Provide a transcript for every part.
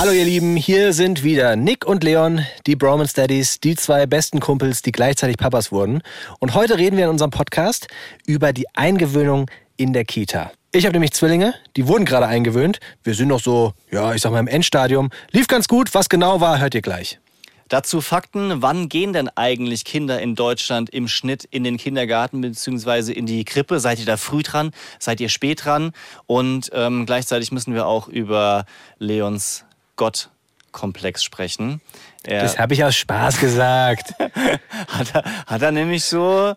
Hallo ihr Lieben, hier sind wieder Nick und Leon, die Bromance Daddies, die zwei besten Kumpels, die gleichzeitig Papas wurden. Und heute reden wir in unserem Podcast über die Eingewöhnung in der Kita. Ich habe nämlich Zwillinge, die wurden gerade eingewöhnt. Wir sind noch so, ja, ich sag mal im Endstadium. Lief ganz gut, was genau war, hört ihr gleich. Dazu Fakten, wann gehen denn eigentlich Kinder in Deutschland im Schnitt in den Kindergarten bzw. in die Krippe? Seid ihr da früh dran? Seid ihr spät dran? Und ähm, gleichzeitig müssen wir auch über Leons Gottkomplex sprechen. Er das habe ich aus Spaß gesagt. hat, er, hat er nämlich so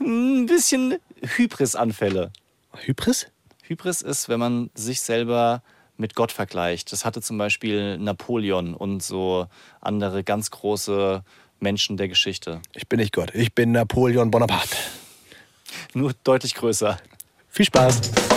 ein bisschen Hybris-Anfälle. Hybris? Hybris ist, wenn man sich selber mit Gott vergleicht. Das hatte zum Beispiel Napoleon und so andere ganz große Menschen der Geschichte. Ich bin nicht Gott, ich bin Napoleon Bonaparte. Nur deutlich größer. Viel Spaß.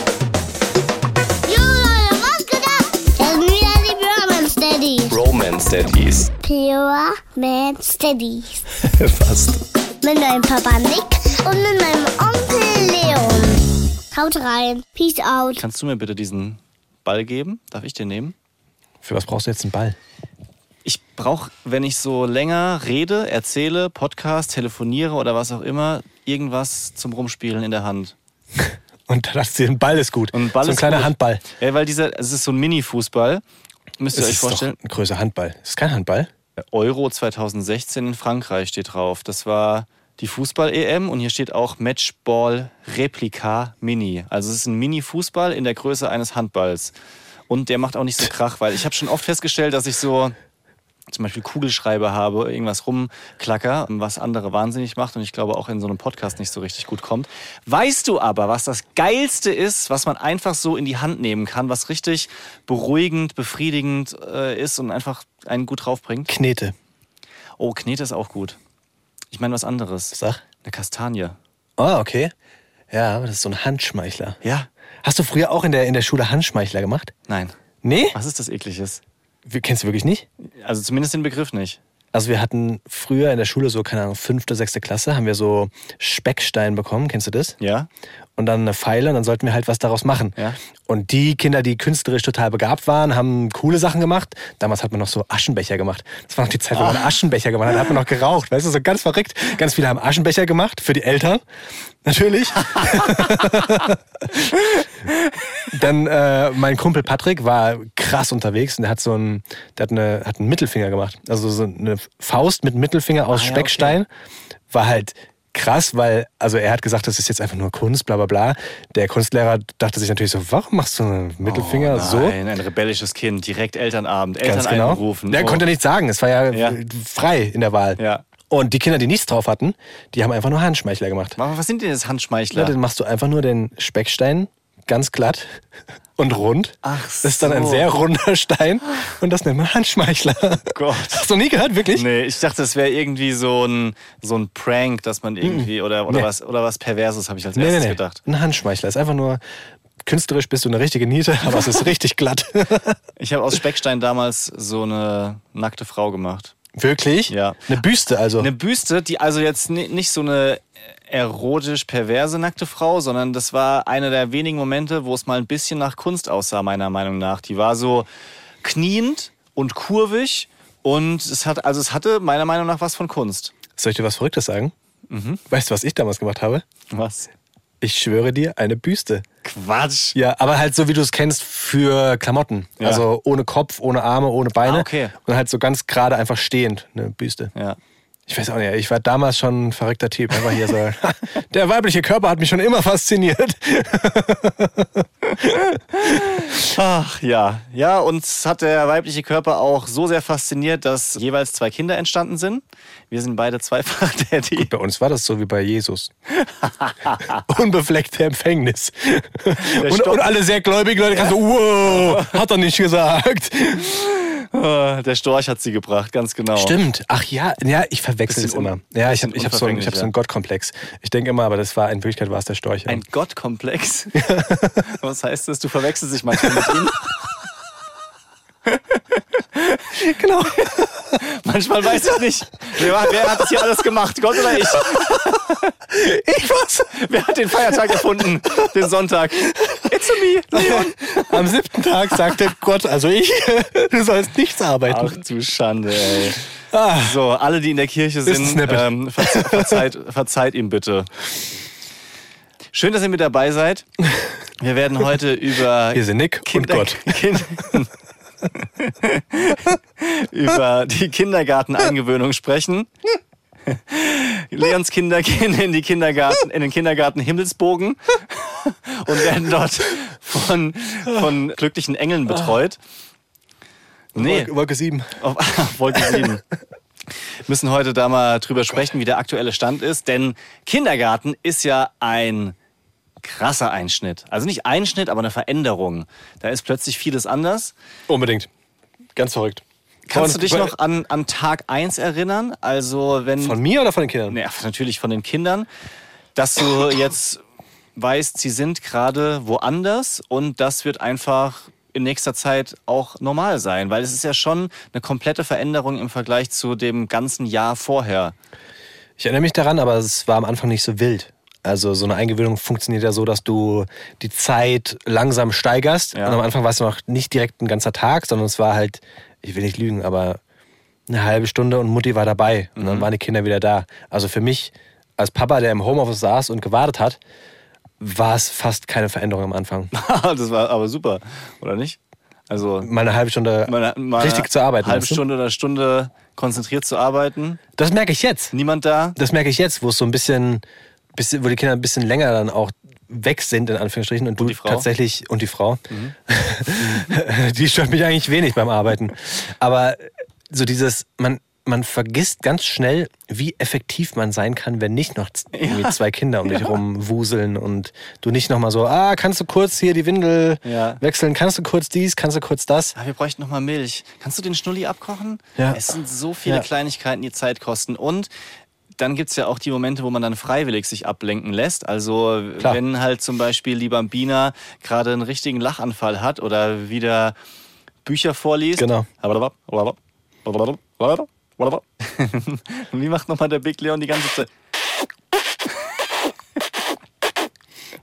Romance Daddies. Pure Man Steadies. Fast. Mit meinem Papa Nick und mit meinem Onkel Leon. Haut rein. Peace out. Kannst du mir bitte diesen Ball geben? Darf ich den nehmen? Für was brauchst du jetzt einen Ball? Ich brauche, wenn ich so länger rede, erzähle, Podcast, telefoniere oder was auch immer, irgendwas zum Rumspielen in der Hand. Und das, ein Ball ist gut. Und ein Ball so ein ist kleiner gut. Handball. Ja, weil dieser, es ist so ein Mini-Fußball. Müsst ihr euch ist vorstellen. doch ein größer Handball. Das ist kein Handball. Euro 2016 in Frankreich steht drauf. Das war die Fußball-EM und hier steht auch Matchball Replika Mini. Also es ist ein Mini-Fußball in der Größe eines Handballs. Und der macht auch nicht so Krach, weil ich habe schon oft festgestellt, dass ich so zum Beispiel Kugelschreiber habe, irgendwas rumklacker, was andere wahnsinnig macht und ich glaube auch in so einem Podcast nicht so richtig gut kommt. Weißt du aber, was das Geilste ist, was man einfach so in die Hand nehmen kann, was richtig beruhigend, befriedigend äh, ist und einfach einen gut draufbringt? Knete. Oh, Knete ist auch gut. Ich meine was anderes. Sag. Eine Kastanie. Ah, okay. Ja, aber das ist so ein Handschmeichler. Ja? Hast du früher auch in der, in der Schule Handschmeichler gemacht? Nein. Nee? Was ist das Ekliges? Kennst du wirklich nicht? Also zumindest den Begriff nicht. Also wir hatten früher in der Schule so, keine Ahnung, fünfte, sechste Klasse, haben wir so Speckstein bekommen, kennst du das? Ja? Und dann eine Pfeile und dann sollten wir halt was daraus machen. Ja. Und die Kinder, die künstlerisch total begabt waren, haben coole Sachen gemacht. Damals hat man noch so Aschenbecher gemacht. Das war noch die Zeit, wo man Aschenbecher gemacht hat. Da hat man noch geraucht, weißt du, so ganz verrückt. Ganz viele haben Aschenbecher gemacht für die Eltern. Natürlich. Dann äh, mein Kumpel Patrick war krass unterwegs und der hat so einen, der hat, eine, hat einen Mittelfinger gemacht. Also so eine Faust mit Mittelfinger aus Ah, ja, Speckstein. War halt krass, weil, also er hat gesagt, das ist jetzt einfach nur Kunst, bla bla bla. Der Kunstlehrer dachte sich natürlich so, warum machst du einen Mittelfinger oh, so? nein, ein rebellisches Kind, direkt Elternabend, Eltern Ganz genau. einberufen. Der oh. konnte nichts sagen, es war ja, Ja. frei in der Wahl. Ja. Und die Kinder, die nichts drauf hatten, die haben einfach nur Handschmeichler gemacht. Aber was sind denn jetzt Ja, Handschmeichler? dann machst du einfach nur den Speckstein ganz glatt und rund. Ach Das ist dann ein so. sehr runder Stein und das nennt man Handschmeichler. Gott. Hast du nie gehört, wirklich? Nee, ich dachte, das wäre irgendwie so ein, so ein Prank, dass man irgendwie, oder, oder, Nee. was, oder was Perverses, habe ich als Nee, nee, erstes nee. gedacht. Ein Handschmeichler ist einfach nur, künstlerisch bist du eine richtige Niete, aber es ist richtig glatt. Ich habe aus Speckstein damals so eine nackte Frau gemacht. Wirklich? Ja. Eine Büste also. Eine Büste, die also jetzt ni- nicht so eine erotisch perverse nackte Frau, sondern das war einer der wenigen Momente, wo es mal ein bisschen nach Kunst aussah, meiner Meinung nach. Die war so kniend und kurvig und es hat, also es hatte meiner Meinung nach was von Kunst. Soll ich dir was Verrücktes sagen? Mhm. Weißt du, was ich damals gemacht habe? Was? Ich schwöre dir, eine Büste. Quatsch. Ja, aber halt so, wie du es kennst, für Klamotten. Ja. Also ohne Kopf, ohne Arme, ohne Beine. Ah, okay. Und halt so ganz gerade einfach stehend, eine Büste. Ja. Ich weiß auch nicht, ich war damals schon ein verrückter Typ. Einfach hier so, der weibliche Körper hat mich schon immer fasziniert. Ach ja, ja, uns hat der weibliche Körper auch so sehr fasziniert, dass jeweils zwei Kinder entstanden sind. Wir sind beide zweifach Daddy. Bei uns war das so wie bei Jesus. Unbefleckte Empfängnis. Und, und alle sehr gläubigen Leute ja. so, wow, hat er nicht gesagt. Ah, Der Storch hat sie gebracht, ganz genau. Stimmt. Ach ja, ja, ich verwechsel es immer. Ja, ich habe ich hab so, ich hab so einen Gottkomplex. Ich denke immer, aber das war in Wirklichkeit war es der Storch. ja. Ein Gottkomplex. Was heißt das? Du verwechselst dich manchmal mit ihm. genau. Manchmal weiß ich nicht. Wer, wer hat das hier alles gemacht? Gott oder ich? Ich was? Wer hat den Feiertag erfunden? Den Sonntag? It's me. Leon? Am siebten Tag sagte Gott, also ich, du sollst nichts arbeiten. Ach du Schande, ey. So, alle, die in der Kirche sind, ähm, verze verzeiht, verzeiht ihm bitte. Schön, dass ihr mit dabei seid. Wir werden heute über Hier sind Nick Kinder und Gott. Kind über die Kindergarteneingewöhnung sprechen. Leons Kinder gehen in, die Kindergarten, in den Kindergarten Himmelsbogen und werden dort von, von glücklichen Engeln betreut. Nee, Wolke, Wolke 7. auf, auf Wolke 7. Müssen heute da mal drüber sprechen, wie der aktuelle Stand ist, denn Kindergarten ist ja ein krasser Einschnitt. Also nicht Einschnitt, aber eine Veränderung. Da ist plötzlich vieles anders. Unbedingt. Ganz verrückt. Kannst Von- du dich noch an, an Tag 1 erinnern? Also wenn. Von mir oder von den Kindern? Ja, natürlich von den Kindern, dass du jetzt weißt, sie sind gerade woanders und das wird einfach in nächster Zeit auch normal sein, weil es ist ja schon eine komplette Veränderung im Vergleich zu dem ganzen Jahr vorher. Ich erinnere mich daran, aber es war am Anfang nicht so wild. Also so eine Eingewöhnung funktioniert ja so, dass du die Zeit langsam steigerst. Ja. Und am Anfang war es noch nicht direkt ein ganzer Tag, sondern es war halt, ich will nicht lügen, aber eine halbe Stunde und Mutti war dabei. Und dann waren die Kinder wieder da. Also für mich als Papa, der im Homeoffice saß und gewartet hat, war es fast keine Veränderung am Anfang. das war aber super, oder nicht? Also Mal eine halbe Stunde mal, mal richtig zu arbeiten. Halbe? Stunde oder Stunde konzentriert zu arbeiten. Das merke ich jetzt. Niemand da. Das merke ich jetzt, wo es so ein bisschen, bisschen, wo die Kinder ein bisschen länger dann auch weg sind, in Anführungsstrichen, und, du die Frau? tatsächlich, und die Frau, die stört mich eigentlich wenig beim Arbeiten. Aber so dieses, man, man vergisst ganz schnell, wie effektiv man sein kann, wenn nicht noch irgendwie zwei Kinder um dich herum wuseln und du nicht nochmal so, ah, kannst du kurz hier die Windel Ja. wechseln, kannst du kurz dies, kannst du kurz das. Ah, wir bräuchten noch mal Milch. Kannst du den Schnulli abkochen? Ja. Es sind so viele Ja. Kleinigkeiten, die Zeit kosten. Und dann gibt es ja auch die Momente, wo man dann freiwillig sich ablenken lässt. Also Klar. wenn halt zum Beispiel die Bambina gerade einen richtigen Lachanfall hat oder wieder Bücher vorliest. Genau. Wie macht nochmal der Big Leon die ganze Zeit?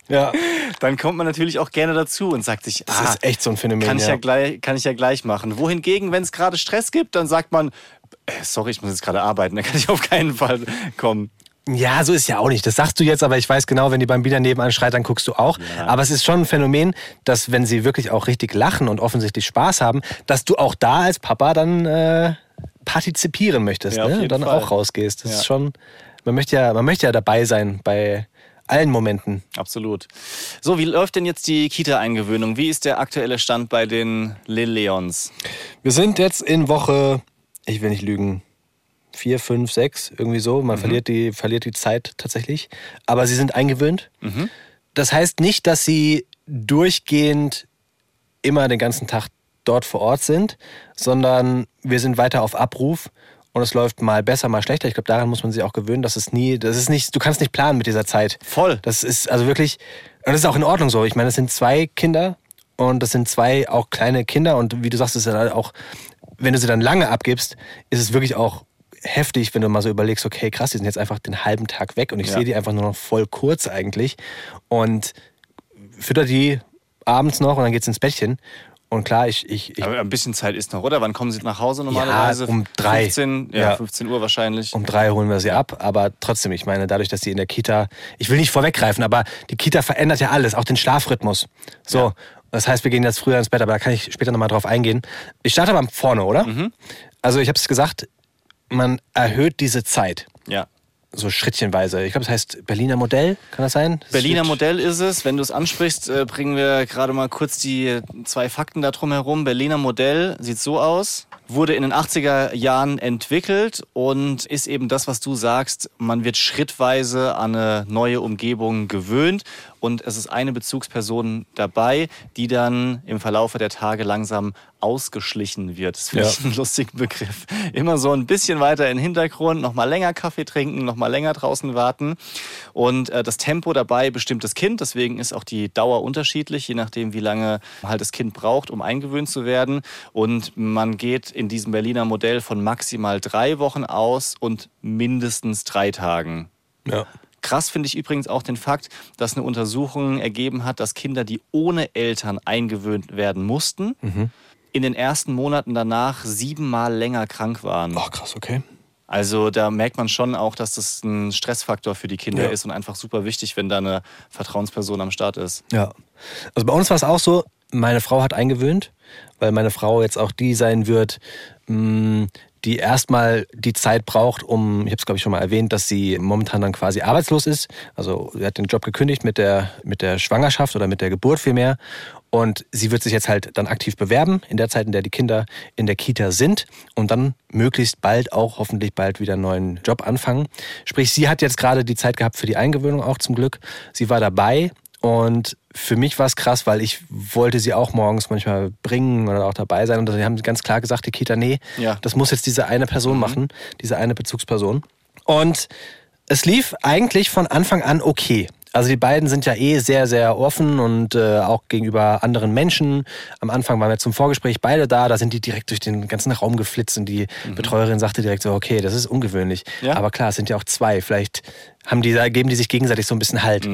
Ja, Dann kommt man natürlich auch gerne dazu und sagt sich, das ah, ist echt so ein Phänomen. kann ich ja ja. gleich, kann ich ja gleich machen. Wohingegen, wenn es gerade Stress gibt, dann sagt man, sorry, ich muss jetzt gerade arbeiten, dann kann ich auf keinen Fall kommen. Ja, so ist ja auch nicht. Das sagst du jetzt, aber ich weiß genau, wenn die Bambina nebenan schreit, dann guckst du auch. Aber es ist schon ein Phänomen, dass wenn sie wirklich auch richtig lachen und offensichtlich Spaß haben, dass du auch da als Papa dann äh, partizipieren möchtest, Ja, ne? Und dann Fall. auch rausgehst. Das Ja. ist schon, man möchte ja, man möchte ja dabei sein bei allen Momenten. Absolut. So, wie läuft denn jetzt die Kita-Eingewöhnung? Wie ist der aktuelle Stand bei den Lil Leons? Wir sind jetzt in Woche, ich will nicht lügen, vier, fünf, sechs, irgendwie so. Man verliert, die, verliert die Zeit tatsächlich. Aber sie sind eingewöhnt. Das heißt nicht, dass sie durchgehend immer den ganzen Tag dort vor Ort sind, sondern wir sind weiter auf Abruf. Und es läuft mal besser, mal schlechter. Ich glaube, daran muss man sich auch gewöhnen, dass es nie, das ist nicht, du kannst nicht planen mit dieser Zeit. Voll. Das ist also wirklich, und das ist auch in Ordnung so. Ich meine, das sind zwei Kinder und das sind zwei auch kleine Kinder und wie du sagst, es ist halt auch, wenn du sie dann lange abgibst, ist es wirklich auch heftig, wenn du mal so überlegst, okay, krass, die sind jetzt einfach den halben Tag weg und ich Ja. sehe die einfach nur noch voll kurz eigentlich und fütter die abends noch und dann geht's ins Bettchen. Und klar, ich, ich, ich Aber ein bisschen Zeit ist noch, oder? Wann kommen Sie nach Hause normalerweise? um drei. 15, ja, Ja. 15 Uhr wahrscheinlich. Um drei holen wir sie ab, aber trotzdem, ich meine, dadurch, dass sie in der Kita, ich will nicht vorweggreifen, aber die Kita verändert ja alles, auch den Schlafrhythmus. So, das heißt, wir gehen jetzt früher ins Bett, aber da kann ich später nochmal drauf eingehen. Ich starte mal vorne, oder? Also ich habe es gesagt, man erhöht diese Zeit, ja. So schrittchenweise. Ich glaube, das heißt Berliner Modell, kann das sein? Das Berliner wird- Modell ist es. Wenn du es ansprichst, äh, bringen wir gerade mal kurz die zwei Fakten da drum herum. Berliner Modell sieht so aus, wurde in den 80er Jahren entwickelt und ist eben das, was du sagst. Man wird schrittweise an eine neue Umgebung gewöhnt und es ist eine Bezugsperson dabei, die dann im Verlaufe der Tage langsam ausgeschlichen wird. Das finde Ja. ich einen lustigen Begriff. Immer so ein bisschen weiter in den Hintergrund, noch mal länger Kaffee trinken, noch mal länger draußen warten. Und äh, das Tempo dabei bestimmt das Kind. Deswegen ist auch die Dauer unterschiedlich, je nachdem, wie lange halt das Kind braucht, um eingewöhnt zu werden. Und man geht in diesem Berliner Modell von maximal drei Wochen aus und mindestens drei Tagen. Ja. Krass finde ich übrigens auch den Fakt, dass eine Untersuchung ergeben hat, dass Kinder, die ohne Eltern eingewöhnt werden mussten, in den ersten Monaten danach siebenmal länger krank waren. Ach, krass, okay. Also da merkt man schon auch, dass das ein Stressfaktor für die Kinder Ja. ist und einfach super wichtig, wenn da eine Vertrauensperson am Start ist. Ja. Also bei uns war es auch so, meine Frau hat eingewöhnt, weil meine Frau jetzt auch die sein wird, mh, die erstmal die Zeit braucht, um, ich habe es glaube ich schon mal erwähnt, dass sie momentan dann quasi arbeitslos ist. Also sie hat den Job gekündigt mit der, mit der Schwangerschaft oder mit der Geburt vielmehr. Und sie wird sich jetzt halt dann aktiv bewerben, in der Zeit, in der die Kinder in der Kita sind und dann möglichst bald auch hoffentlich bald wieder einen neuen Job anfangen. Sprich, sie hat jetzt gerade die Zeit gehabt für die Eingewöhnung auch zum Glück. Sie war dabei und für mich war es krass, weil ich wollte sie auch morgens manchmal bringen oder auch dabei sein. Und sie haben ganz klar gesagt, die Kita, nee, Ja. das muss jetzt diese eine Person machen, diese eine Bezugsperson. Und es lief eigentlich von Anfang an okay. Also die beiden sind ja eh sehr, sehr offen und äh, auch gegenüber anderen Menschen. Am Anfang waren wir zum Vorgespräch beide da, da sind die direkt durch den ganzen Raum geflitzt und die Betreuerin sagte direkt so, okay, das ist ungewöhnlich. Ja. Aber klar, es sind ja auch zwei. Vielleicht haben die, geben die sich gegenseitig so ein bisschen Halt.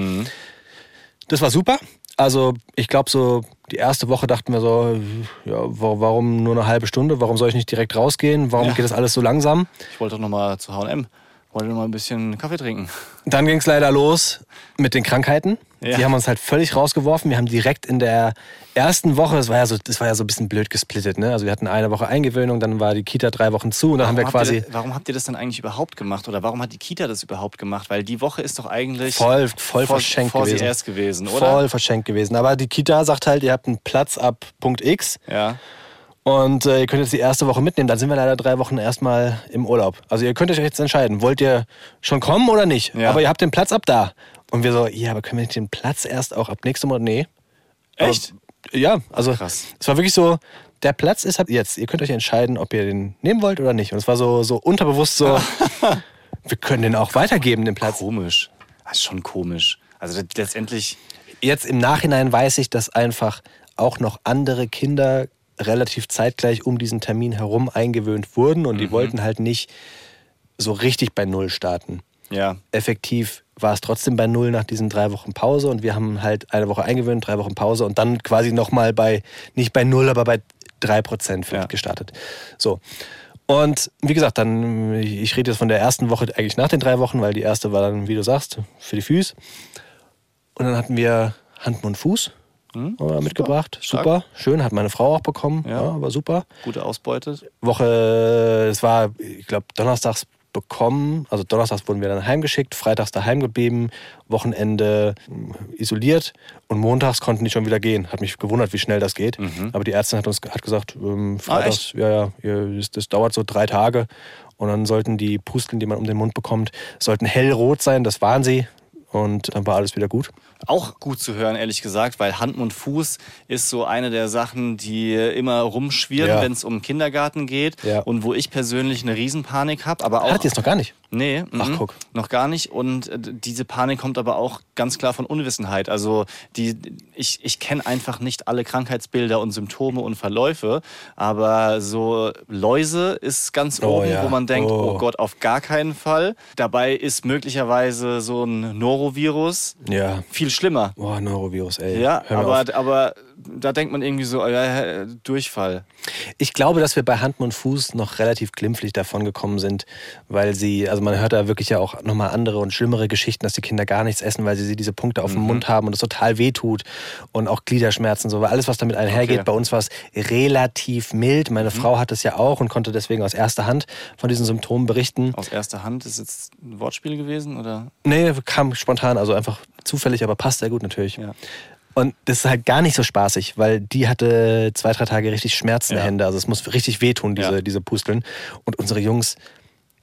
Das war super. Also ich glaube so, die erste Woche dachten wir so, ja, wa- warum nur eine halbe Stunde? Warum soll ich nicht direkt rausgehen? Warum Ja. geht das alles so langsam? Ich wollte doch noch mal zu H&M, wollte noch mal ein bisschen Kaffee trinken. Dann ging es leider los mit den Krankheiten. Ja. Die haben uns halt völlig rausgeworfen. Wir haben direkt in der ersten Woche, das war ja so, das war ja so ein bisschen blöd gesplittet, ne? Also wir hatten eine Woche Eingewöhnung, dann war die Kita drei Wochen zu und dann haben wir quasi ihr, warum habt ihr das dann eigentlich überhaupt gemacht? Oder warum hat die Kita das überhaupt gemacht? Weil die Woche ist doch eigentlich voll, voll vor, verschenkt vor gewesen. erst gewesen, oder? Voll verschenkt gewesen. Aber die Kita sagt halt, ihr habt einen Platz ab Punkt X Ja. und äh, ihr könnt jetzt die erste Woche mitnehmen. Dann sind wir leider drei Wochen erstmal im Urlaub. Also ihr könnt euch jetzt entscheiden, wollt ihr schon kommen oder nicht? Ja. Aber ihr habt den Platz ab da. Und wir so, ja, aber können wir nicht den Platz erst auch ab nächstem Monat? Nee. Echt? Aber, ja, also Krass. es war wirklich so, der Platz ist ab jetzt. Ihr könnt euch entscheiden, ob ihr den nehmen wollt oder nicht. Und es war so, so unterbewusst so, wir können den auch weitergeben, den Platz. Komisch. Das ist schon komisch. Also letztendlich, Jetzt im Nachhinein weiß ich, dass einfach auch noch andere Kinder relativ zeitgleich um diesen Termin herum eingewöhnt wurden und die wollten halt nicht so richtig bei Null starten. Ja. Effektiv war es trotzdem bei Null nach diesen drei Wochen Pause und wir haben halt eine Woche eingewöhnt, drei Wochen Pause und dann quasi nochmal bei, nicht bei Null, aber bei drei Prozent Ja. gestartet. So. Und wie gesagt, dann, ich rede jetzt von der ersten Woche eigentlich nach den drei Wochen, weil die erste war dann, wie du sagst, für die Füße. Und dann hatten wir Hand, Mund, Fuß Hm? wir mitgebracht. Stark. Super, schön, hat meine Frau auch bekommen. Ja. Ja, war super. Gute Ausbeute. Woche, es war, ich glaube, donnerstags bekommen, also donnerstags wurden wir dann heimgeschickt, freitags daheim geblieben, Wochenende mh, isoliert und montags konnten die schon wieder gehen. Hat mich gewundert, wie schnell das geht. Aber die Ärztin hat uns hat gesagt, ähm, freitags, echt? ja, ja, das dauert so drei Tage und dann sollten die Pusteln, die man um den Mund bekommt, sollten hellrot sein. Das waren sie und dann war alles wieder gut. Auch gut zu hören, ehrlich gesagt, weil Hand und Fuß ist so eine der Sachen, die immer rumschwirren, Ja. wenn es um Kindergarten geht. Ja. Und wo ich persönlich eine Riesenpanik habe. Aber auch. Hat jetzt noch gar nicht. Nee, Ach, mhm, guck. noch gar nicht. Und äh, diese Panik kommt aber auch ganz klar von Unwissenheit. Also die, ich, ich kenne einfach nicht alle Krankheitsbilder und Symptome und Verläufe. Aber so Läuse ist ganz Oh, oben, ja. wo man denkt, Oh. oh. Gott, auf gar keinen Fall. Dabei ist möglicherweise so ein Norovirus Ja. viel schlimmer. Boah, Neurovirus, ey. Ja, aber, aber da denkt man irgendwie so, äh, Durchfall. Ich glaube, dass wir bei Hand und Fuß noch relativ glimpflich davon gekommen sind, weil sie, also man hört da wirklich ja auch nochmal andere und schlimmere Geschichten, dass die Kinder gar nichts essen, weil sie diese Punkte auf dem Mhm. Mund haben und es total wehtut und auch Gliederschmerzen, so, weil alles, was damit einhergeht. Okay. Bei uns war es relativ mild. Meine Frau hat es ja auch und konnte deswegen aus erster Hand von diesen Symptomen berichten. Aus erster Hand ist jetzt ein Wortspiel gewesen, oder? Nee, kam spontan, also einfach zufällig, aber passt sehr gut natürlich. Ja. Und das ist halt gar nicht so spaßig, weil die hatte zwei, drei Tage richtig Schmerzen in Ja. Hände. Also es muss richtig wehtun, diese, Ja. diese Pusteln. Und unsere Jungs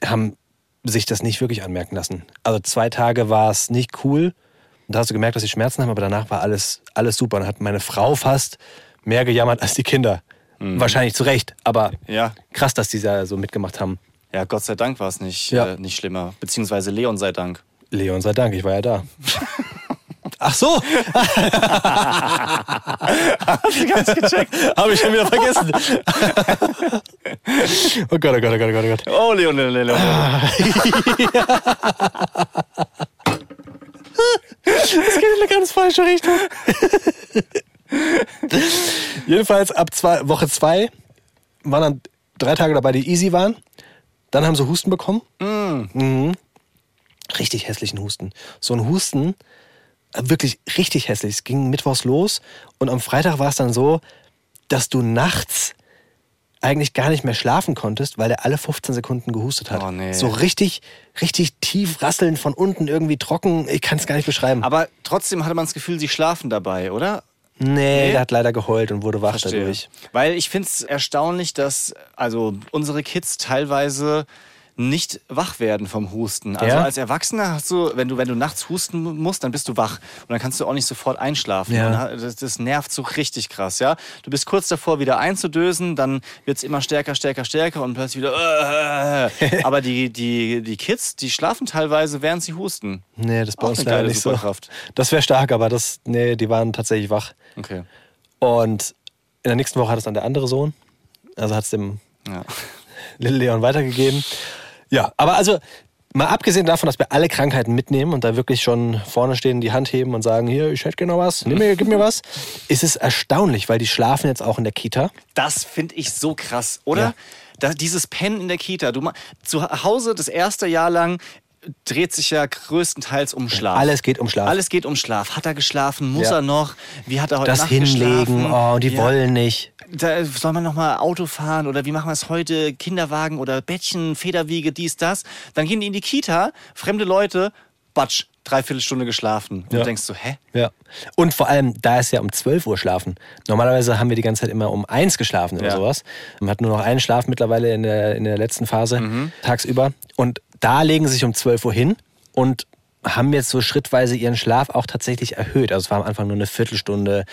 haben sich das nicht wirklich anmerken lassen. Also zwei Tage war es nicht cool. Und da hast du gemerkt, dass sie Schmerzen haben, aber danach war alles, alles super. Und hat meine Frau fast mehr gejammert als die Kinder. Wahrscheinlich zu Recht, aber Ja. krass, dass die da so mitgemacht haben. Ja, Gott sei Dank war es nicht, äh, nicht schlimmer. Beziehungsweise Leon sei Dank. Leon sei Dank, ich war ja da. Ach so, Ganz gecheckt. habe ich schon wieder vergessen. oh Gott, oh Gott, oh Gott, oh Gott, oh Gott. Oh, Leon, Leon, Leon. Das geht in eine ganz falsche Richtung. Jedenfalls ab zwei, Woche zwei waren dann drei Tage dabei, die easy waren. Dann haben sie Husten bekommen. Mhm. Richtig hässlichen Husten. So ein Husten, äh, wirklich richtig hässlich. Es ging mittwochs los und am Freitag war es dann so, dass du nachts eigentlich gar nicht mehr schlafen konntest, weil er alle 15 Sekunden gehustet hat. Oh, nee. So richtig, richtig tief rasseln von unten, irgendwie trocken. Ich kann es gar nicht beschreiben. Aber trotzdem hatte man das Gefühl, sie schlafen dabei, oder? nee, Nee? der hat leider geheult und wurde wach Verstehe. dadurch. Weil ich finde es erstaunlich, dass also unsere Kids teilweise nicht wach werden vom Husten. Also Ja? als Erwachsener hast du, wenn du, wenn du nachts husten musst, dann bist du wach. Und dann kannst du auch nicht sofort einschlafen. Ja. Das, das nervt so richtig krass, ja. Du bist kurz davor, wieder einzudösen, dann wird es immer stärker, stärker, stärker und plötzlich wieder. Äh, aber die, die, die Kids, die schlafen teilweise, während sie husten. Nee, das bei uns leider nicht so. Das wäre stark, aber das, nee, die waren tatsächlich wach. Okay. Und in der nächsten Woche hat es dann der andere Sohn. Also hat es dem Ja. Little Leon weitergegeben. Ja, aber also mal abgesehen davon, dass wir alle Krankheiten mitnehmen und da wirklich schon vorne stehen, die Hand heben und sagen, hier, ich hätte gerne was, nimm mir, gib mir was, ist es erstaunlich, weil die schlafen jetzt auch in der Kita. Das finde ich so krass, oder? Ja. Da, dieses Pennen in der Kita. Du, zu Hause das erste Jahr lang dreht sich ja größtenteils um Schlaf. Alles geht um Schlaf. Alles geht um Schlaf. Hat er geschlafen? Muss Ja. er noch? Wie hat er heute das Nacht Hinlegen, geschlafen? oh, die Ja. wollen nicht. Da soll man noch mal Auto fahren oder wie machen wir es heute? Kinderwagen oder Bettchen, Federwiege, dies, das. Dann gehen die in die Kita, fremde Leute, batsch, dreiviertel Stunde geschlafen. Und Ja. du denkst so, hä? Ja. Und vor allem, da ist ja um 12 Uhr schlafen. Normalerweise haben wir die ganze Zeit immer um 1 geschlafen oder Ja. sowas. Man hat nur noch einen Schlaf mittlerweile in der, in der letzten Phase Mhm. tagsüber. Und da legen sie sich um 12 Uhr hin und haben jetzt so schrittweise ihren Schlaf auch tatsächlich erhöht. Also es war am Anfang nur eine Viertelstunde,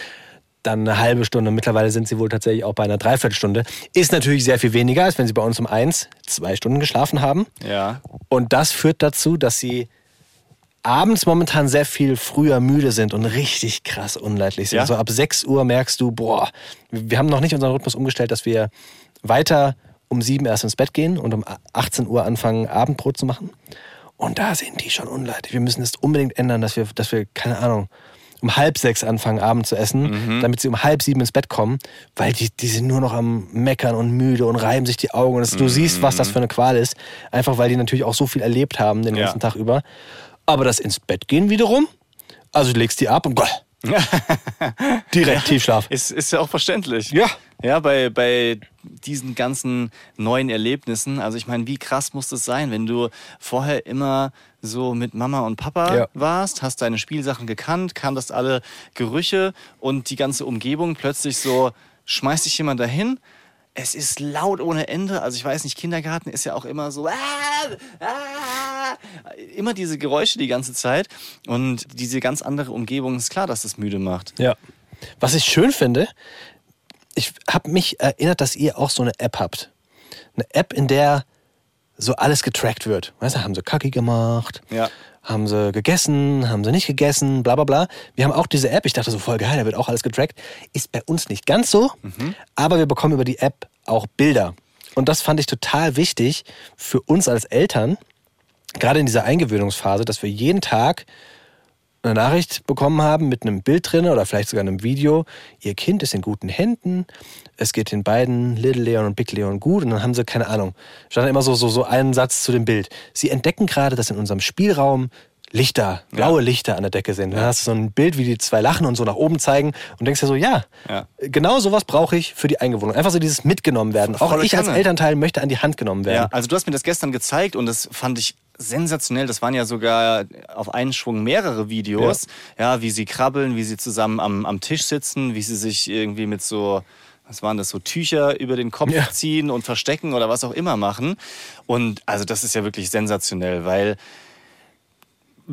dann eine halbe Stunde. Mittlerweile sind sie wohl tatsächlich auch bei einer Dreiviertelstunde. Ist natürlich sehr viel weniger, als wenn sie bei uns um 1 zwei Stunden geschlafen haben. Ja. Und das führt dazu, dass sie abends momentan sehr viel früher müde sind und richtig krass unleidlich sind. Ja? So ab 6 Uhr merkst du, boah, wir haben noch nicht unseren Rhythmus umgestellt, dass wir weiter um 7 erst ins Bett gehen und um 18 Uhr anfangen, Abendbrot zu machen. Und da sind die schon unleidlich. Wir müssen es unbedingt ändern, dass wir, dass wir, keine Ahnung, um halb sechs anfangen, Abend zu essen, damit sie um halb sieben ins Bett kommen, weil die, die sind nur noch am Meckern und müde und reiben sich die Augen. Und das, du siehst, was das für eine Qual ist. Einfach weil die natürlich auch so viel erlebt haben den Ja. ganzen Tag über. Aber das ins Bett gehen wiederum, also du legst die ab und goll, direkt Tiefschlaf. Ist, ist ja auch verständlich. Ja. Ja, bei, bei diesen ganzen neuen Erlebnissen, also ich meine, wie krass muss das sein, wenn du vorher immer so mit Mama und Papa Ja. warst, hast deine Spielsachen gekannt, kanntest alle Gerüche und die ganze Umgebung, plötzlich so schmeißt dich jemand dahin. Es ist laut ohne Ende. Also ich weiß nicht, Kindergarten ist ja auch immer so, ah, ah, immer diese Geräusche die ganze Zeit. Und diese ganz andere Umgebung ist klar, dass das müde macht. Ja. Was ich schön finde, ich habe mich erinnert, dass ihr auch so eine App habt. Eine App, in der so alles getrackt wird. Weißt du, haben sie Kacki gemacht, Ja. Haben sie gegessen, haben sie nicht gegessen, bla bla bla. Wir haben auch diese App, ich dachte so voll geil, da wird auch alles getrackt. Ist bei uns nicht ganz so, aber wir bekommen über die App auch Bilder. Und das fand ich total wichtig für uns als Eltern, gerade in dieser Eingewöhnungsphase, dass wir jeden Tag eine Nachricht bekommen haben mit einem Bild drin oder vielleicht sogar einem Video. Ihr Kind ist in guten Händen. Es geht den beiden, Little Leon und Big Leon, gut. Und dann haben sie, keine Ahnung, stand immer so, so, so einen Satz zu dem Bild. Sie entdecken gerade, dass in unserem Spielraum Lichter, blaue Lichter an der Decke sind. Dann hast du so ein Bild, wie die zwei lachen und so nach oben zeigen und denkst dir so, ja, Ja. genau sowas brauche ich für die Eingewohnung. Einfach so dieses mitgenommen werden. Auch ich als. Elternteil möchte an die Hand genommen Ja, werden. also du hast mir das gestern gezeigt und das fand ich sensationell. Das waren ja sogar auf einen Schwung mehrere Videos. Ja, wie sie krabbeln, wie sie zusammen am, am Tisch sitzen, wie sie sich irgendwie mit so, was waren das, so Tücher über den Kopf Ja. ziehen und verstecken oder was auch immer machen. Und also das ist ja wirklich sensationell, weil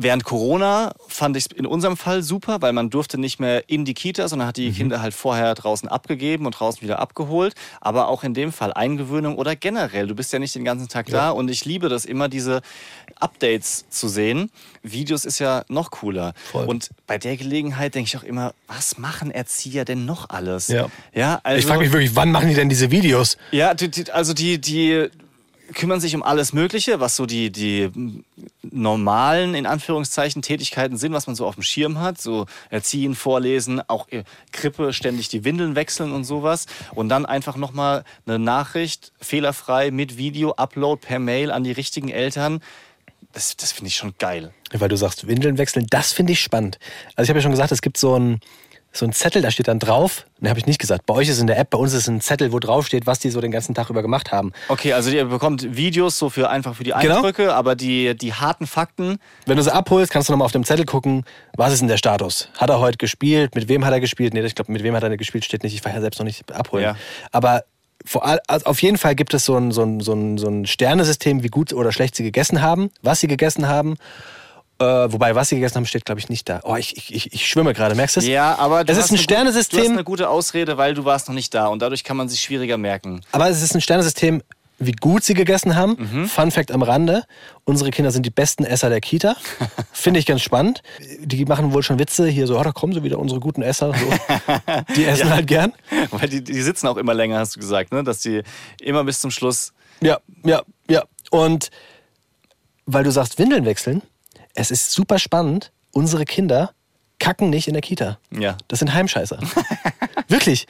Während Corona fand ich es in unserem Fall super, weil man durfte nicht mehr in die Kita, sondern hat die Kinder halt vorher draußen abgegeben und draußen wieder abgeholt. Aber auch in dem Fall Eingewöhnung oder generell. Du bist ja nicht den ganzen Tag da und ich liebe das immer, diese Updates zu sehen. Videos ist ja noch cooler. Voll. Und bei der Gelegenheit denke ich auch immer, was machen Erzieher denn noch alles? Ja. ja also, Ich frage mich wirklich, wann machen die denn diese Videos? ja, also die, die kümmern sich um alles Mögliche, was so die, die normalen, in Anführungszeichen, Tätigkeiten sind, was man so auf dem Schirm hat. So erziehen, vorlesen, auch äh, Krippe, ständig die Windeln wechseln und sowas. Und dann einfach nochmal eine Nachricht, fehlerfrei, mit Video, Upload per Mail an die richtigen Eltern. Das, das finde ich schon geil. Weil du sagst, Windeln wechseln, das finde ich spannend. Also ich habe ja schon gesagt, es gibt so ein, so ein Zettel, da steht dann drauf. Ne, habe ich nicht gesagt. Bei euch ist es in der App, bei uns ist es ein Zettel, wo drauf steht, was die so den ganzen Tag über gemacht haben. Okay, also ihr bekommt Videos so für einfach für die Genau. Eindrücke, aber die, die harten Fakten, Wenn du sie abholst, kannst du nochmal auf dem Zettel gucken, was ist denn der Status? Hat er heute gespielt? Mit wem hat er gespielt? Nee, ich glaube, mit wem hat er gespielt, steht nicht. Ich war ja selbst noch nicht abholen. Ja. Aber vor also auf jeden Fall gibt es so ein, so, ein, so, ein, so ein Sternesystem, wie gut oder schlecht sie gegessen haben, was sie gegessen haben. Äh, wobei, was sie gegessen haben, steht, glaube ich, nicht da. Oh, ich, ich, ich, schwimme gerade, merkst du es? Ja, aber du Es ist ein gu- Du hast Sternesystem, eine gute Ausrede, weil du warst noch nicht da und dadurch kann man sich schwieriger merken. aber es ist ein Sternesystem, wie gut sie gegessen haben. Mhm. Fun Fact am Rande: Unsere Kinder sind die besten Esser der Kita. Finde ich ganz spannend. Die machen wohl schon Witze hier so, oh, da kommen sie wieder, unsere guten Esser. So. Die essen halt gern. Weil die, die sitzen auch immer länger, hast du gesagt, ne? Dass die immer bis zum Schluss. Ja, ja, ja. Und weil du sagst, Windeln wechseln, es ist super spannend. Unsere Kinder kacken nicht in der Kita. Ja. Das sind Heimscheißer. Wirklich.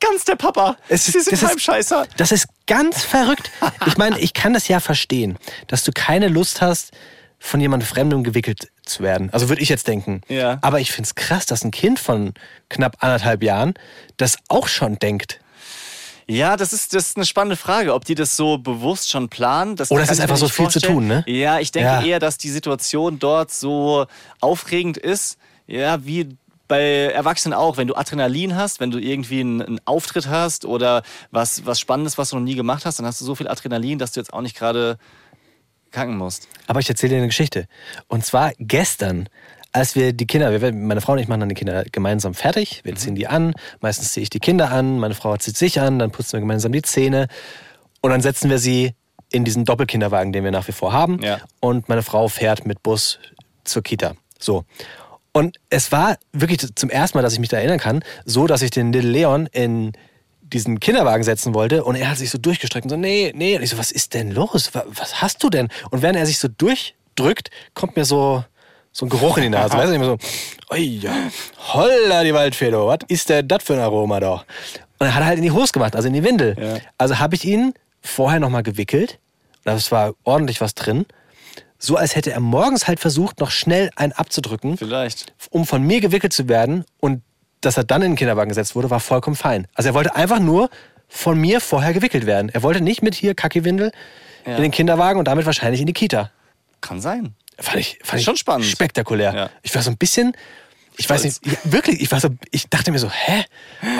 Ganz der Papa. Es Sie sind das ist- Heimscheißer. Das ist ganz verrückt. Ich meine, ich kann das ja verstehen, dass du keine Lust hast, von jemandem Fremdem gewickelt zu werden. Also würde ich jetzt denken. Ja. Aber ich finde es krass, dass ein Kind von knapp anderthalb Jahren das auch schon denkt. Ja, das ist, das ist eine spannende Frage, ob die das so bewusst schon planen. Das Oder es ist einfach so viel zu vorstellen. tun, ne? Ja, ich denke Ja. eher, dass die Situation dort so aufregend ist, ja, wie bei Erwachsenen auch, wenn du Adrenalin hast, wenn du irgendwie einen, einen Auftritt hast oder was, was Spannendes, was du noch nie gemacht hast, dann hast du so viel Adrenalin, dass du jetzt auch nicht gerade kacken musst. Aber ich erzähle dir eine Geschichte. Und zwar gestern, als wir die Kinder, wir, meine Frau und ich machen dann die Kinder gemeinsam fertig. Mhm. Wir ziehen die an. Meistens ziehe ich die Kinder an. Meine Frau zieht sich an. Dann putzen wir gemeinsam die Zähne. Und dann setzen wir sie in diesen Doppelkinderwagen, den wir nach wie vor haben. Ja. Und meine Frau fährt mit Bus zur Kita. So. Und es war wirklich zum ersten Mal, dass ich mich da erinnern kann, so, dass ich den Little Leon in diesen Kinderwagen setzen wollte und er hat sich so durchgestreckt und so, nee, nee. Und ich so, was ist denn los? Wa- Was hast du denn? Und während er sich so durchdrückt, kommt mir so, so ein Geruch in die Nase. weißt du, immer so, oi, ja, holla die Waldfee, was ist denn das für ein Aroma da? Und er hat halt in die Hose gemacht, also in die Windel. Ja. Also habe ich ihn vorher nochmal gewickelt. Das war ordentlich was drin. So als hätte er morgens halt versucht, noch schnell einen abzudrücken Vielleicht. um von mir gewickelt zu werden und dass er dann in den Kinderwagen gesetzt wurde, war vollkommen fein. Also er wollte einfach nur von mir vorher gewickelt werden. Er wollte nicht mit hier Kackiwindel Ja. in den Kinderwagen und damit wahrscheinlich in die Kita. Kann sein. Fand ich, fand ich Schon spannend. spektakulär. Ja. Ich war so ein bisschen, ich weiß nicht, ja, wirklich, ich war so, ich dachte mir so, hä?